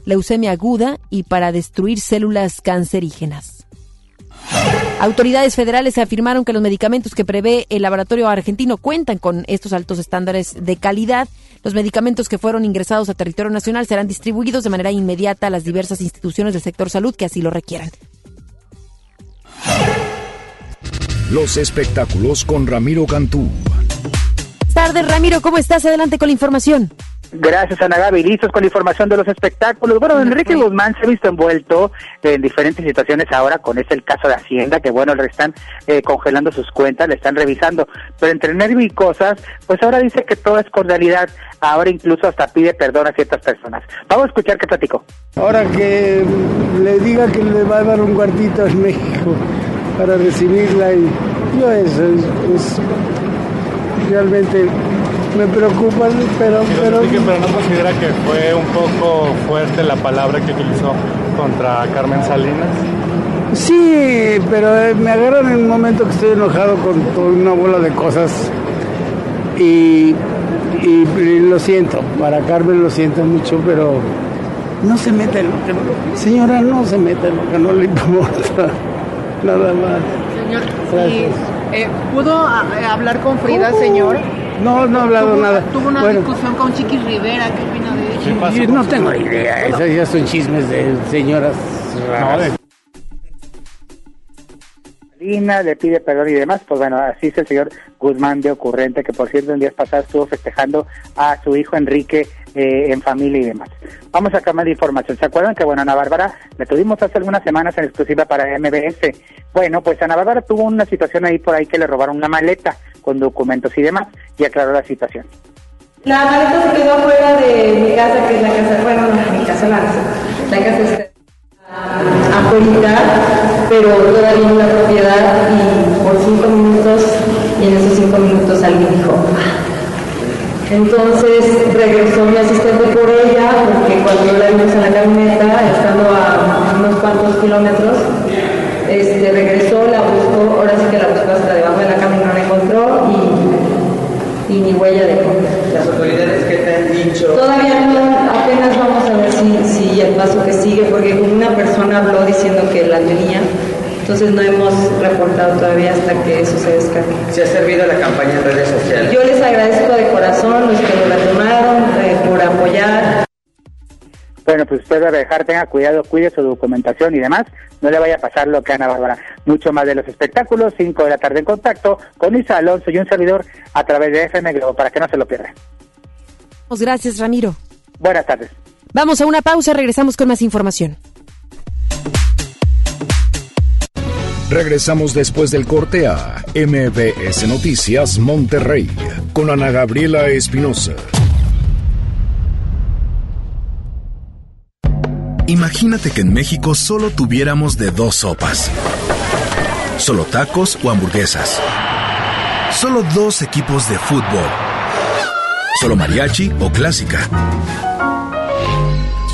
leucemia aguda y para destruir células cancerígenas. Autoridades federales afirmaron que los medicamentos que prevé el laboratorio argentino cuentan con estos altos estándares de calidad. Los medicamentos que fueron ingresados a territorio nacional serán distribuidos de manera inmediata a las diversas instituciones del sector salud que así lo requieran. Los espectáculos con Ramiro Cantú. Tardes, Ramiro, ¿cómo estás? Adelante con la información. Gracias, Ana Gaby. Listos con la información de los espectáculos. Bueno, Enrique Guzmán se ha visto envuelto en diferentes situaciones ahora con este el caso de Hacienda, que bueno, le están eh, congelando sus cuentas, le están revisando. Pero entre nervio y cosas, pues ahora dice que todo es cordialidad. Ahora incluso hasta pide perdón a ciertas personas. Vamos a escuchar qué platicó. Ahora que le diga que le va a dar un cuartito en México para recibirla y yo eso es realmente me preocupa, pero... Pero, pero no considera que fue un poco fuerte la palabra que utilizó contra Carmen Salinas. Sí, pero eh, me agarran en un momento que estoy enojado con toda una bola de cosas y, lo siento, para Carmen lo siento mucho, pero no se meta en lo que... Señora, no se meta en lo que no le importa, nada más. Señor, eh, ¿pudo eh, hablar con Frida, señor? No, no he hablado nada. Tuvo una discusión con Chiquis Rivera, ¿qué opina de eso? no tengo idea, esos ya son chismes de señoras raras. Le pide perdón y demás, pues bueno, así es el señor Guzmán de Ocurrente, que por cierto en días pasados estuvo festejando a su hijo Enrique eh, en familia y demás. Vamos a cambiar de información. ¿Se acuerdan que, bueno, Ana Bárbara la tuvimos hace algunas semanas en exclusiva para MBS? Bueno, pues Ana Bárbara tuvo una situación ahí por ahí que le robaron una maleta con documentos y demás y aclaró la situación. La maleta se quedó fuera de mi casa, que es la casa, bueno, no, mi casa la, la casa afuera, pero todavía en la propiedad y por cinco minutos, y en esos cinco minutos alguien dijo, entonces regresó mi asistente por ella, porque cuando la vimos en la camioneta, estando a unos cuantos kilómetros, este, regresó, la buscó, ahora sí que la buscó hasta debajo de la cama y no la encontró y, y ni huella de ¿Las autoridades qué te han dicho? Todavía no, apenas vamos a ver si, si el paso que sigue, porque una persona habló diciendo que la tenía entonces no hemos reportado todavía hasta que eso se descargue. ¿Se ha servido la campaña en redes sociales? Yo les agradezco de corazón los que nos la tomaron, eh, por apoyar. Bueno, pues usted debe dejar, tenga cuidado, cuide su documentación y demás. No le vaya a pasar lo que Ana Bárbara. Mucho más de los espectáculos, 5 de la tarde en contacto con Isa Alonso y un servidor a través de FM Globo para que no se lo pierda. Gracias, Ramiro. Buenas tardes. Vamos a una pausa, regresamos con más información. Regresamos después del corte a MBS Noticias Monterrey con Ana Gabriela Espinosa. Imagínate que en México solo tuviéramos de dos sopas. Solo tacos o hamburguesas. Solo dos equipos de fútbol. Solo mariachi o clásica.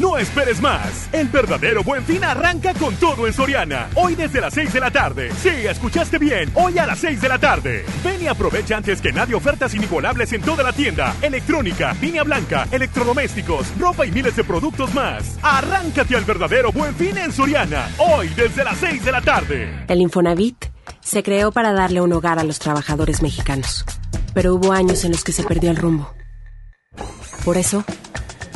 No esperes más. El verdadero buen fin arranca con todo en Soriana. Hoy desde las 6 de la tarde. Sí, escuchaste bien. Hoy a las 6 de la tarde. Ven y aprovecha antes que nadie ofertas inigualables en toda la tienda. Electrónica, línea blanca, electrodomésticos, ropa y miles de productos más. Arráncate al verdadero buen fin en Soriana. Hoy desde las 6 de la tarde. El Infonavit se creó para darle un hogar a los trabajadores mexicanos. Pero hubo años en los que se perdió el rumbo. Por eso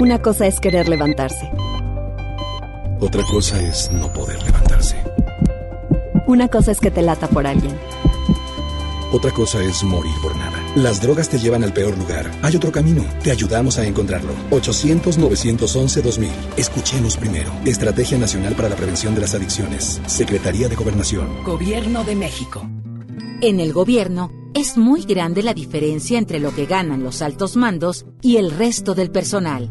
Una cosa es querer levantarse. Otra cosa es no poder levantarse. Una cosa es que te lata por alguien. Otra cosa es morir por nada. Las drogas te llevan al peor lugar. Hay otro camino. Te ayudamos a encontrarlo. 800-911-2000. Escuchemos primero. Estrategia Nacional para la Prevención de las Adicciones. Secretaría de Gobernación. Gobierno de México. En el gobierno es muy grande la diferencia entre lo que ganan los altos mandos y el resto del personal.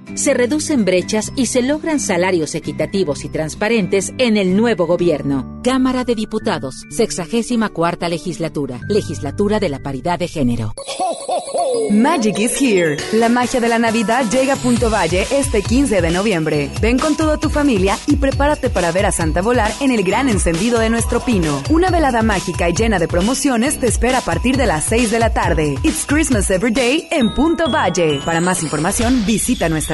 se reducen brechas y se logran salarios equitativos y transparentes en el nuevo gobierno. Cámara de Diputados, 64 legislatura, legislatura de la paridad de género. Magic is here. La magia de la Navidad llega a Punto Valle este 15 de noviembre. Ven con toda tu familia y prepárate para ver a Santa volar en el gran encendido de nuestro pino. Una velada mágica y llena de promociones te espera a partir de las 6 de la tarde. It's Christmas Every Day en Punto Valle. Para más información, visita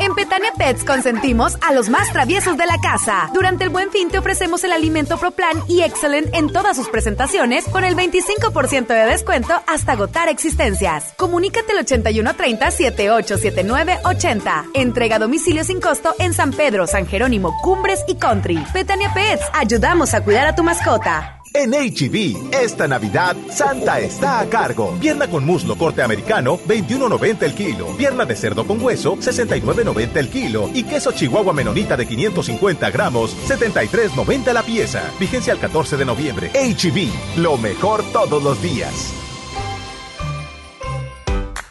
En Petania Pets consentimos a los más traviesos de la casa. Durante el Buen Fin te ofrecemos el alimento ProPlan y Excellent en todas sus presentaciones con el 25% de descuento hasta agotar existencias. Comunícate al 8130 7879 80. Entrega a domicilio sin costo en San Pedro, San Jerónimo, Cumbres y Country. Petania Pets, ayudamos a cuidar a tu mascota. En HB, esta Navidad, Santa está a cargo. Pierna con muslo corte americano, 21.90 el kilo. Pierna de cerdo con hueso, 69.90 el kilo. Y queso chihuahua menonita de 550 gramos, 73.90 la pieza. Vigencia al 14 de noviembre. HB, lo mejor todos los días.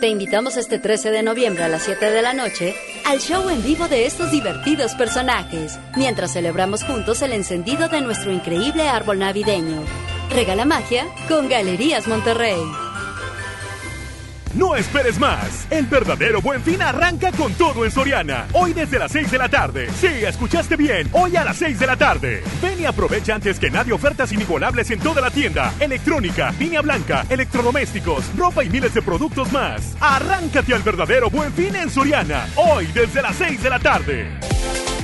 Te invitamos este 13 de noviembre a las 7 de la noche al show en vivo de estos divertidos personajes, mientras celebramos juntos el encendido de nuestro increíble árbol navideño. Regala magia con Galerías Monterrey. No esperes más. El verdadero buen fin arranca con todo en Soriana. Hoy desde las 6 de la tarde. Sí, escuchaste bien. Hoy a las 6 de la tarde. Ven y aprovecha antes que nadie ofertas inigualables en toda la tienda. Electrónica, línea blanca, electrodomésticos, ropa y miles de productos más. Arráncate al verdadero buen fin en Soriana. Hoy desde las 6 de la tarde.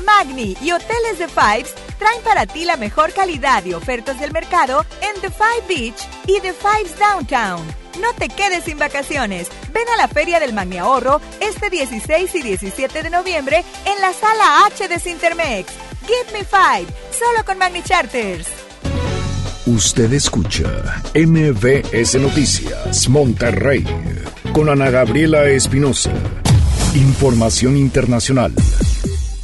Magni y Hoteles de Fives traen para ti la mejor calidad y ofertas del mercado en The Five Beach y The Fives Downtown. No te quedes sin vacaciones. Ven a la Feria del Magni Ahorro este 16 y 17 de noviembre en la sala H de Cintermex. Give me five, solo con Magni Charters. Usted escucha MBS Noticias Monterrey con Ana Gabriela Espinosa. Información internacional.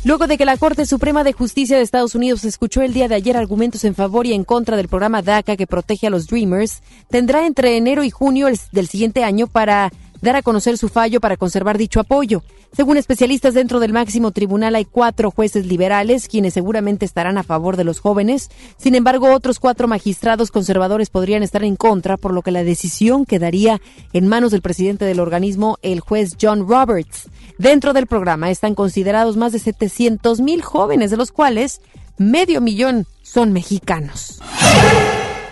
Luego de que la Corte Suprema de Justicia de Estados Unidos escuchó el día de ayer argumentos en favor y en contra del programa DACA que protege a los Dreamers, tendrá entre enero y junio del siguiente año para dar a conocer su fallo para conservar dicho apoyo. Según especialistas dentro del máximo tribunal hay cuatro jueces liberales quienes seguramente estarán a favor de los jóvenes. Sin embargo, otros cuatro magistrados conservadores podrían estar en contra, por lo que la decisión quedaría en manos del presidente del organismo, el juez John Roberts. Dentro del programa están considerados más de 700 mil jóvenes, de los cuales medio millón son mexicanos.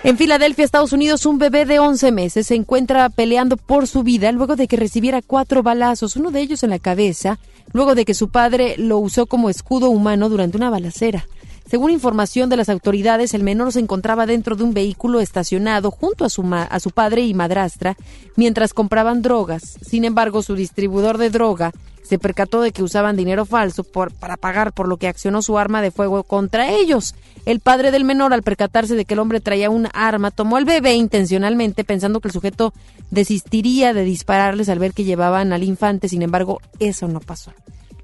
En Filadelfia, Estados Unidos, un bebé de 11 meses se encuentra peleando por su vida luego de que recibiera cuatro balazos, uno de ellos en la cabeza, luego de que su padre lo usó como escudo humano durante una balacera. Según información de las autoridades, el menor se encontraba dentro de un vehículo estacionado junto a su, a su padre y madrastra mientras compraban drogas. Sin embargo, su distribuidor de droga se percató de que usaban dinero falso para pagar por lo que accionó su arma de fuego contra ellos. El padre del menor, al percatarse de que el hombre traía un arma, tomó al bebé intencionalmente pensando que el sujeto desistiría de dispararles al ver que llevaban al infante. Sin embargo, eso no pasó.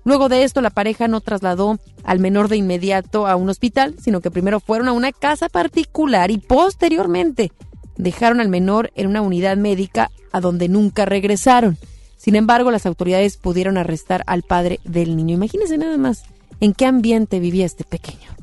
Luego de esto, la pareja no trasladó al menor de inmediato a un hospital, sino que primero fueron a una casa particular y posteriormente dejaron al menor en una unidad médica a donde nunca regresaron. Sin embargo, las autoridades pudieron arrestar al padre del niño. Imagínense nada más en qué ambiente vivía este pequeño.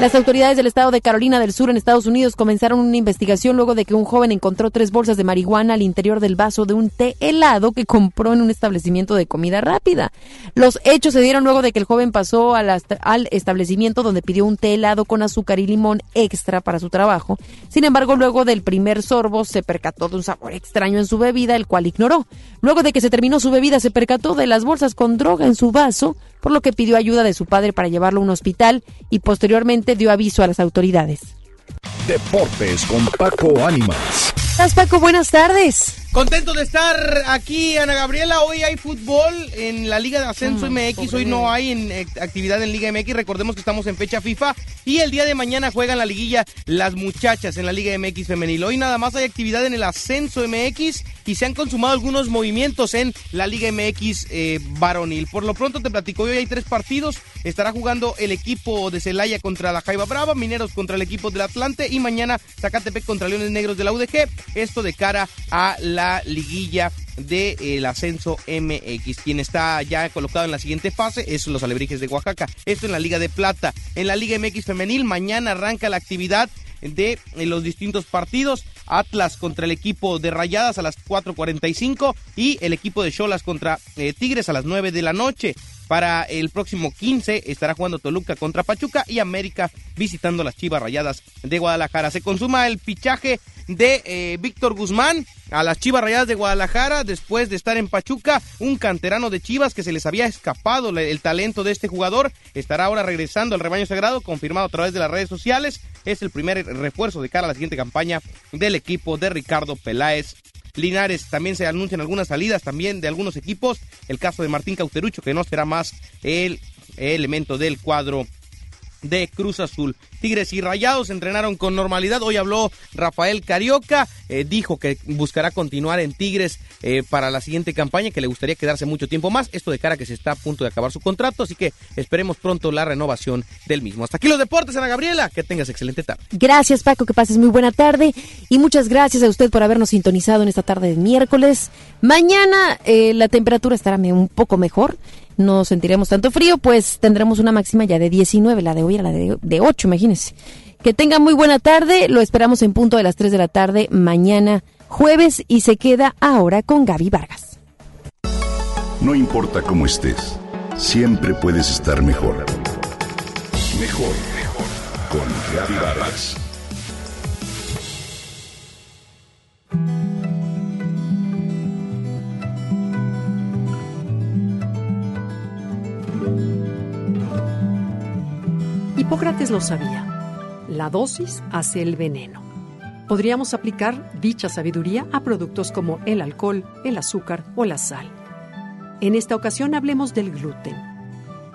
Las autoridades del estado de Carolina del Sur en Estados Unidos comenzaron una investigación luego de que un joven encontró tres bolsas de marihuana al interior del vaso de un té helado que compró en un establecimiento de comida rápida. Los hechos se dieron luego de que el joven pasó al establecimiento donde pidió un té helado con azúcar y limón extra para su trabajo. Sin embargo, luego del primer sorbo se percató de un sabor extraño en su bebida, el cual ignoró. Luego de que se terminó su bebida, se percató de las bolsas con droga en su vaso, por lo que pidió ayuda de su padre para llevarlo a un hospital y posteriormente dio aviso a las autoridades. Deportes con Paco Ánimas. Paco? Buenas tardes. Contento de estar aquí, Ana Gabriela. Hoy hay fútbol en la Liga de Ascenso MX. Hoy no hay en, eh, actividad en Liga MX. Recordemos que estamos en fecha FIFA. Y el día de mañana juegan la liguilla las muchachas en la Liga MX femenil. Hoy nada más hay actividad en el Ascenso MX y se han consumado algunos movimientos en la Liga MX eh, varonil. Por lo pronto te platico, hoy hay tres partidos. Estará jugando el equipo de Celaya contra la Jaiba Brava, Mineros contra el equipo del Atlante y mañana Zacatepec contra Leones Negros de la UDG. Esto de cara a la liguilla del ascenso MX. Quien está ya colocado en la siguiente fase es los Alebrijes de Oaxaca. Esto en la Liga de Plata. En la Liga MX femenil, mañana arranca la actividad de eh, los distintos partidos. Atlas contra el equipo de Rayadas a las 4.45 y el equipo de Cholas contra eh, Tigres a las 9 de la noche. Para el próximo 15 estará jugando Toluca contra Pachuca y América visitando las Chivas Rayadas de Guadalajara. Se consuma el fichaje de eh, Víctor Guzmán a las Chivas Rayadas de Guadalajara después de estar en Pachuca, un canterano de Chivas que se les había escapado el talento de este jugador, estará ahora regresando al rebaño sagrado, confirmado a través de las redes sociales, es el primer refuerzo de cara a la siguiente campaña del equipo de Ricardo Peláez Linares. También se anuncian algunas salidas también de algunos equipos. El caso de Martín Cauterucho, que no será más el elemento del cuadro de Cruz Azul. Tigres y Rayados entrenaron con normalidad. Hoy habló Rafael Carioca, eh, dijo que buscará continuar en Tigres eh, para la siguiente campaña, que le gustaría quedarse mucho tiempo más. Esto de cara que se está a punto de acabar su contrato, así que esperemos pronto la renovación del mismo. Hasta aquí los deportes, Ana Gabriela. Que tengas excelente tarde. Gracias, Paco, que pases muy buena tarde. Y muchas gracias a usted por habernos sintonizado en esta tarde de miércoles. Mañana eh, la temperatura estará un poco mejor no sentiremos tanto frío, pues tendremos una máxima ya de 19, la de hoy era la de, de 8, imagínense. Que tengan muy buena tarde, lo esperamos en punto de las 3 de la tarde mañana jueves y se queda ahora con Gaby Vargas. No importa cómo estés, siempre puedes estar mejor. Mejor, mejor. Con Gaby Vargas. Hipócrates lo sabía. La dosis hace el veneno. Podríamos aplicar dicha sabiduría a productos como el alcohol, el azúcar o la sal. En esta ocasión hablemos del gluten.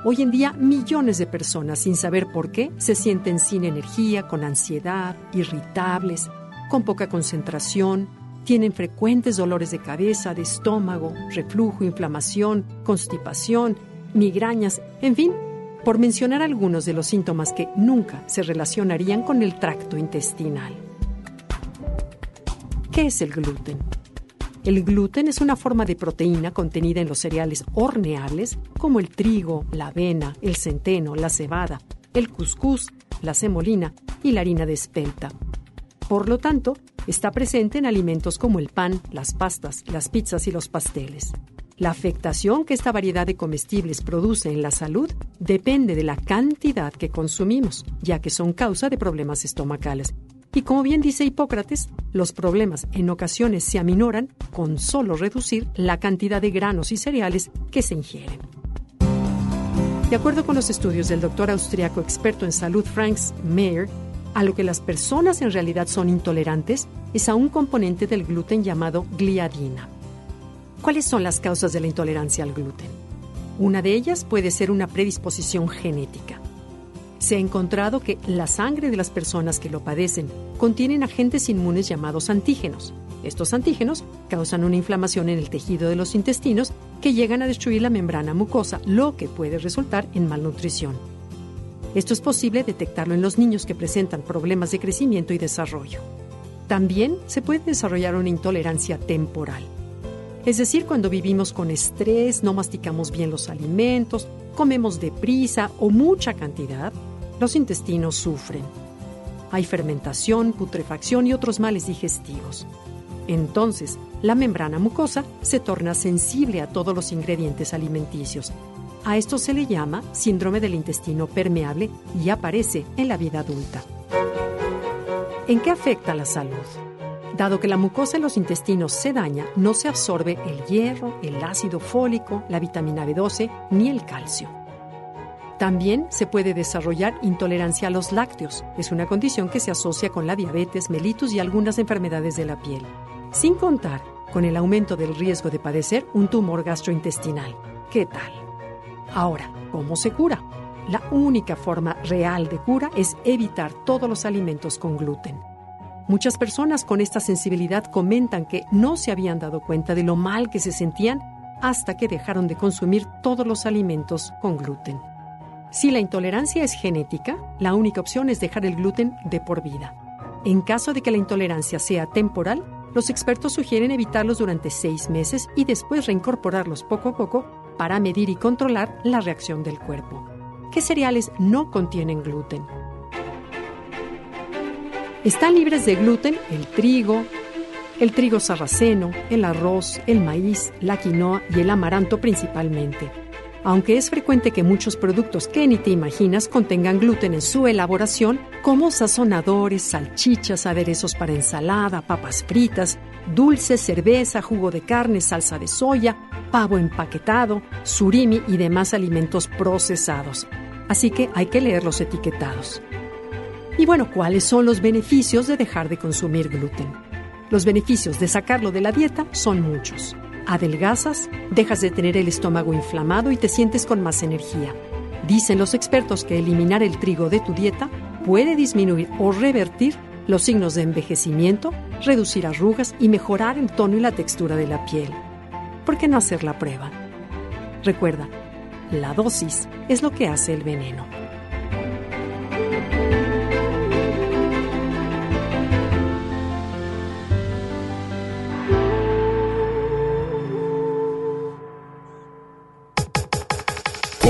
Hoy en día millones de personas sin saber por qué se sienten sin energía, con ansiedad, irritables, con poca concentración, tienen frecuentes dolores de cabeza, de estómago, reflujo, inflamación, constipación, migrañas, en fin, por mencionar algunos de los síntomas que nunca se relacionarían con el tracto intestinal. ¿Qué es el gluten? El gluten es una forma de proteína contenida en los cereales horneables como el trigo, la avena, el centeno, la cebada, el cuscús, la semolina y la harina de espelta. Por lo tanto, está presente en alimentos como el pan, las pastas, las pizzas y los pasteles. La afectación que esta variedad de comestibles produce en la salud depende de la cantidad que consumimos, ya que son causa de problemas estomacales. Y como bien dice Hipócrates, los problemas en ocasiones se aminoran con solo reducir la cantidad de granos y cereales que se ingieren. De acuerdo con los estudios del doctor austriaco experto en salud Franks Mayer, a lo que las personas en realidad son intolerantes es a un componente del gluten llamado gliadina. ¿Cuáles son las causas de la intolerancia al gluten? Una de ellas puede ser una predisposición genética. Se ha encontrado que la sangre de las personas que lo padecen contienen agentes inmunes llamados antígenos. Estos antígenos causan una inflamación en el tejido de los intestinos que llegan a destruir la membrana mucosa, lo que puede resultar en malnutrición. Esto es posible detectarlo en los niños que presentan problemas de crecimiento y desarrollo. También se puede desarrollar una intolerancia temporal. Es decir, cuando vivimos con estrés, no masticamos bien los alimentos, comemos deprisa o mucha cantidad, los intestinos sufren. Hay fermentación, putrefacción y otros males digestivos. Entonces, la membrana mucosa se torna sensible a todos los ingredientes alimenticios. A esto se le llama síndrome del intestino permeable y aparece en la vida adulta. ¿En qué afecta la salud? Dado que la mucosa de los intestinos se daña, no se absorbe el hierro, el ácido fólico, la vitamina B12 ni el calcio. También se puede desarrollar intolerancia a los lácteos. Es una condición que se asocia con la diabetes, mellitus y algunas enfermedades de la piel sin contar con el aumento del riesgo de padecer un tumor gastrointestinal. ¿Qué tal? Ahora, ¿cómo se cura? La única forma real de cura es evitar todos los alimentos con gluten. Muchas personas con esta sensibilidad comentan que no se habían dado cuenta de lo mal que se sentían hasta que dejaron de consumir todos los alimentos con gluten. Si la intolerancia es genética, la única opción es dejar el gluten de por vida. En caso de que la intolerancia sea temporal, los expertos sugieren evitarlos durante seis meses y después reincorporarlos poco a poco para medir y controlar la reacción del cuerpo. ¿Qué cereales no contienen gluten? Están libres de gluten el trigo, el trigo sarraceno, el arroz, el maíz, la quinoa y el amaranto principalmente aunque es frecuente que muchos productos que ni te imaginas contengan gluten en su elaboración, como sazonadores, salchichas, aderezos para ensalada, papas fritas, dulces, cerveza, jugo de carne, salsa de soya, pavo empaquetado, surimi y demás alimentos procesados. Así que hay que leer los etiquetados. Y bueno, ¿cuáles son los beneficios de dejar de consumir gluten? Los beneficios de sacarlo de la dieta son muchos. Adelgazas, dejas de tener el estómago inflamado y te sientes con más energía. Dicen los expertos que eliminar el trigo de tu dieta puede disminuir o revertir los signos de envejecimiento, reducir arrugas y mejorar el tono y la textura de la piel. ¿Por qué no hacer la prueba? Recuerda, la dosis es lo que hace el veneno.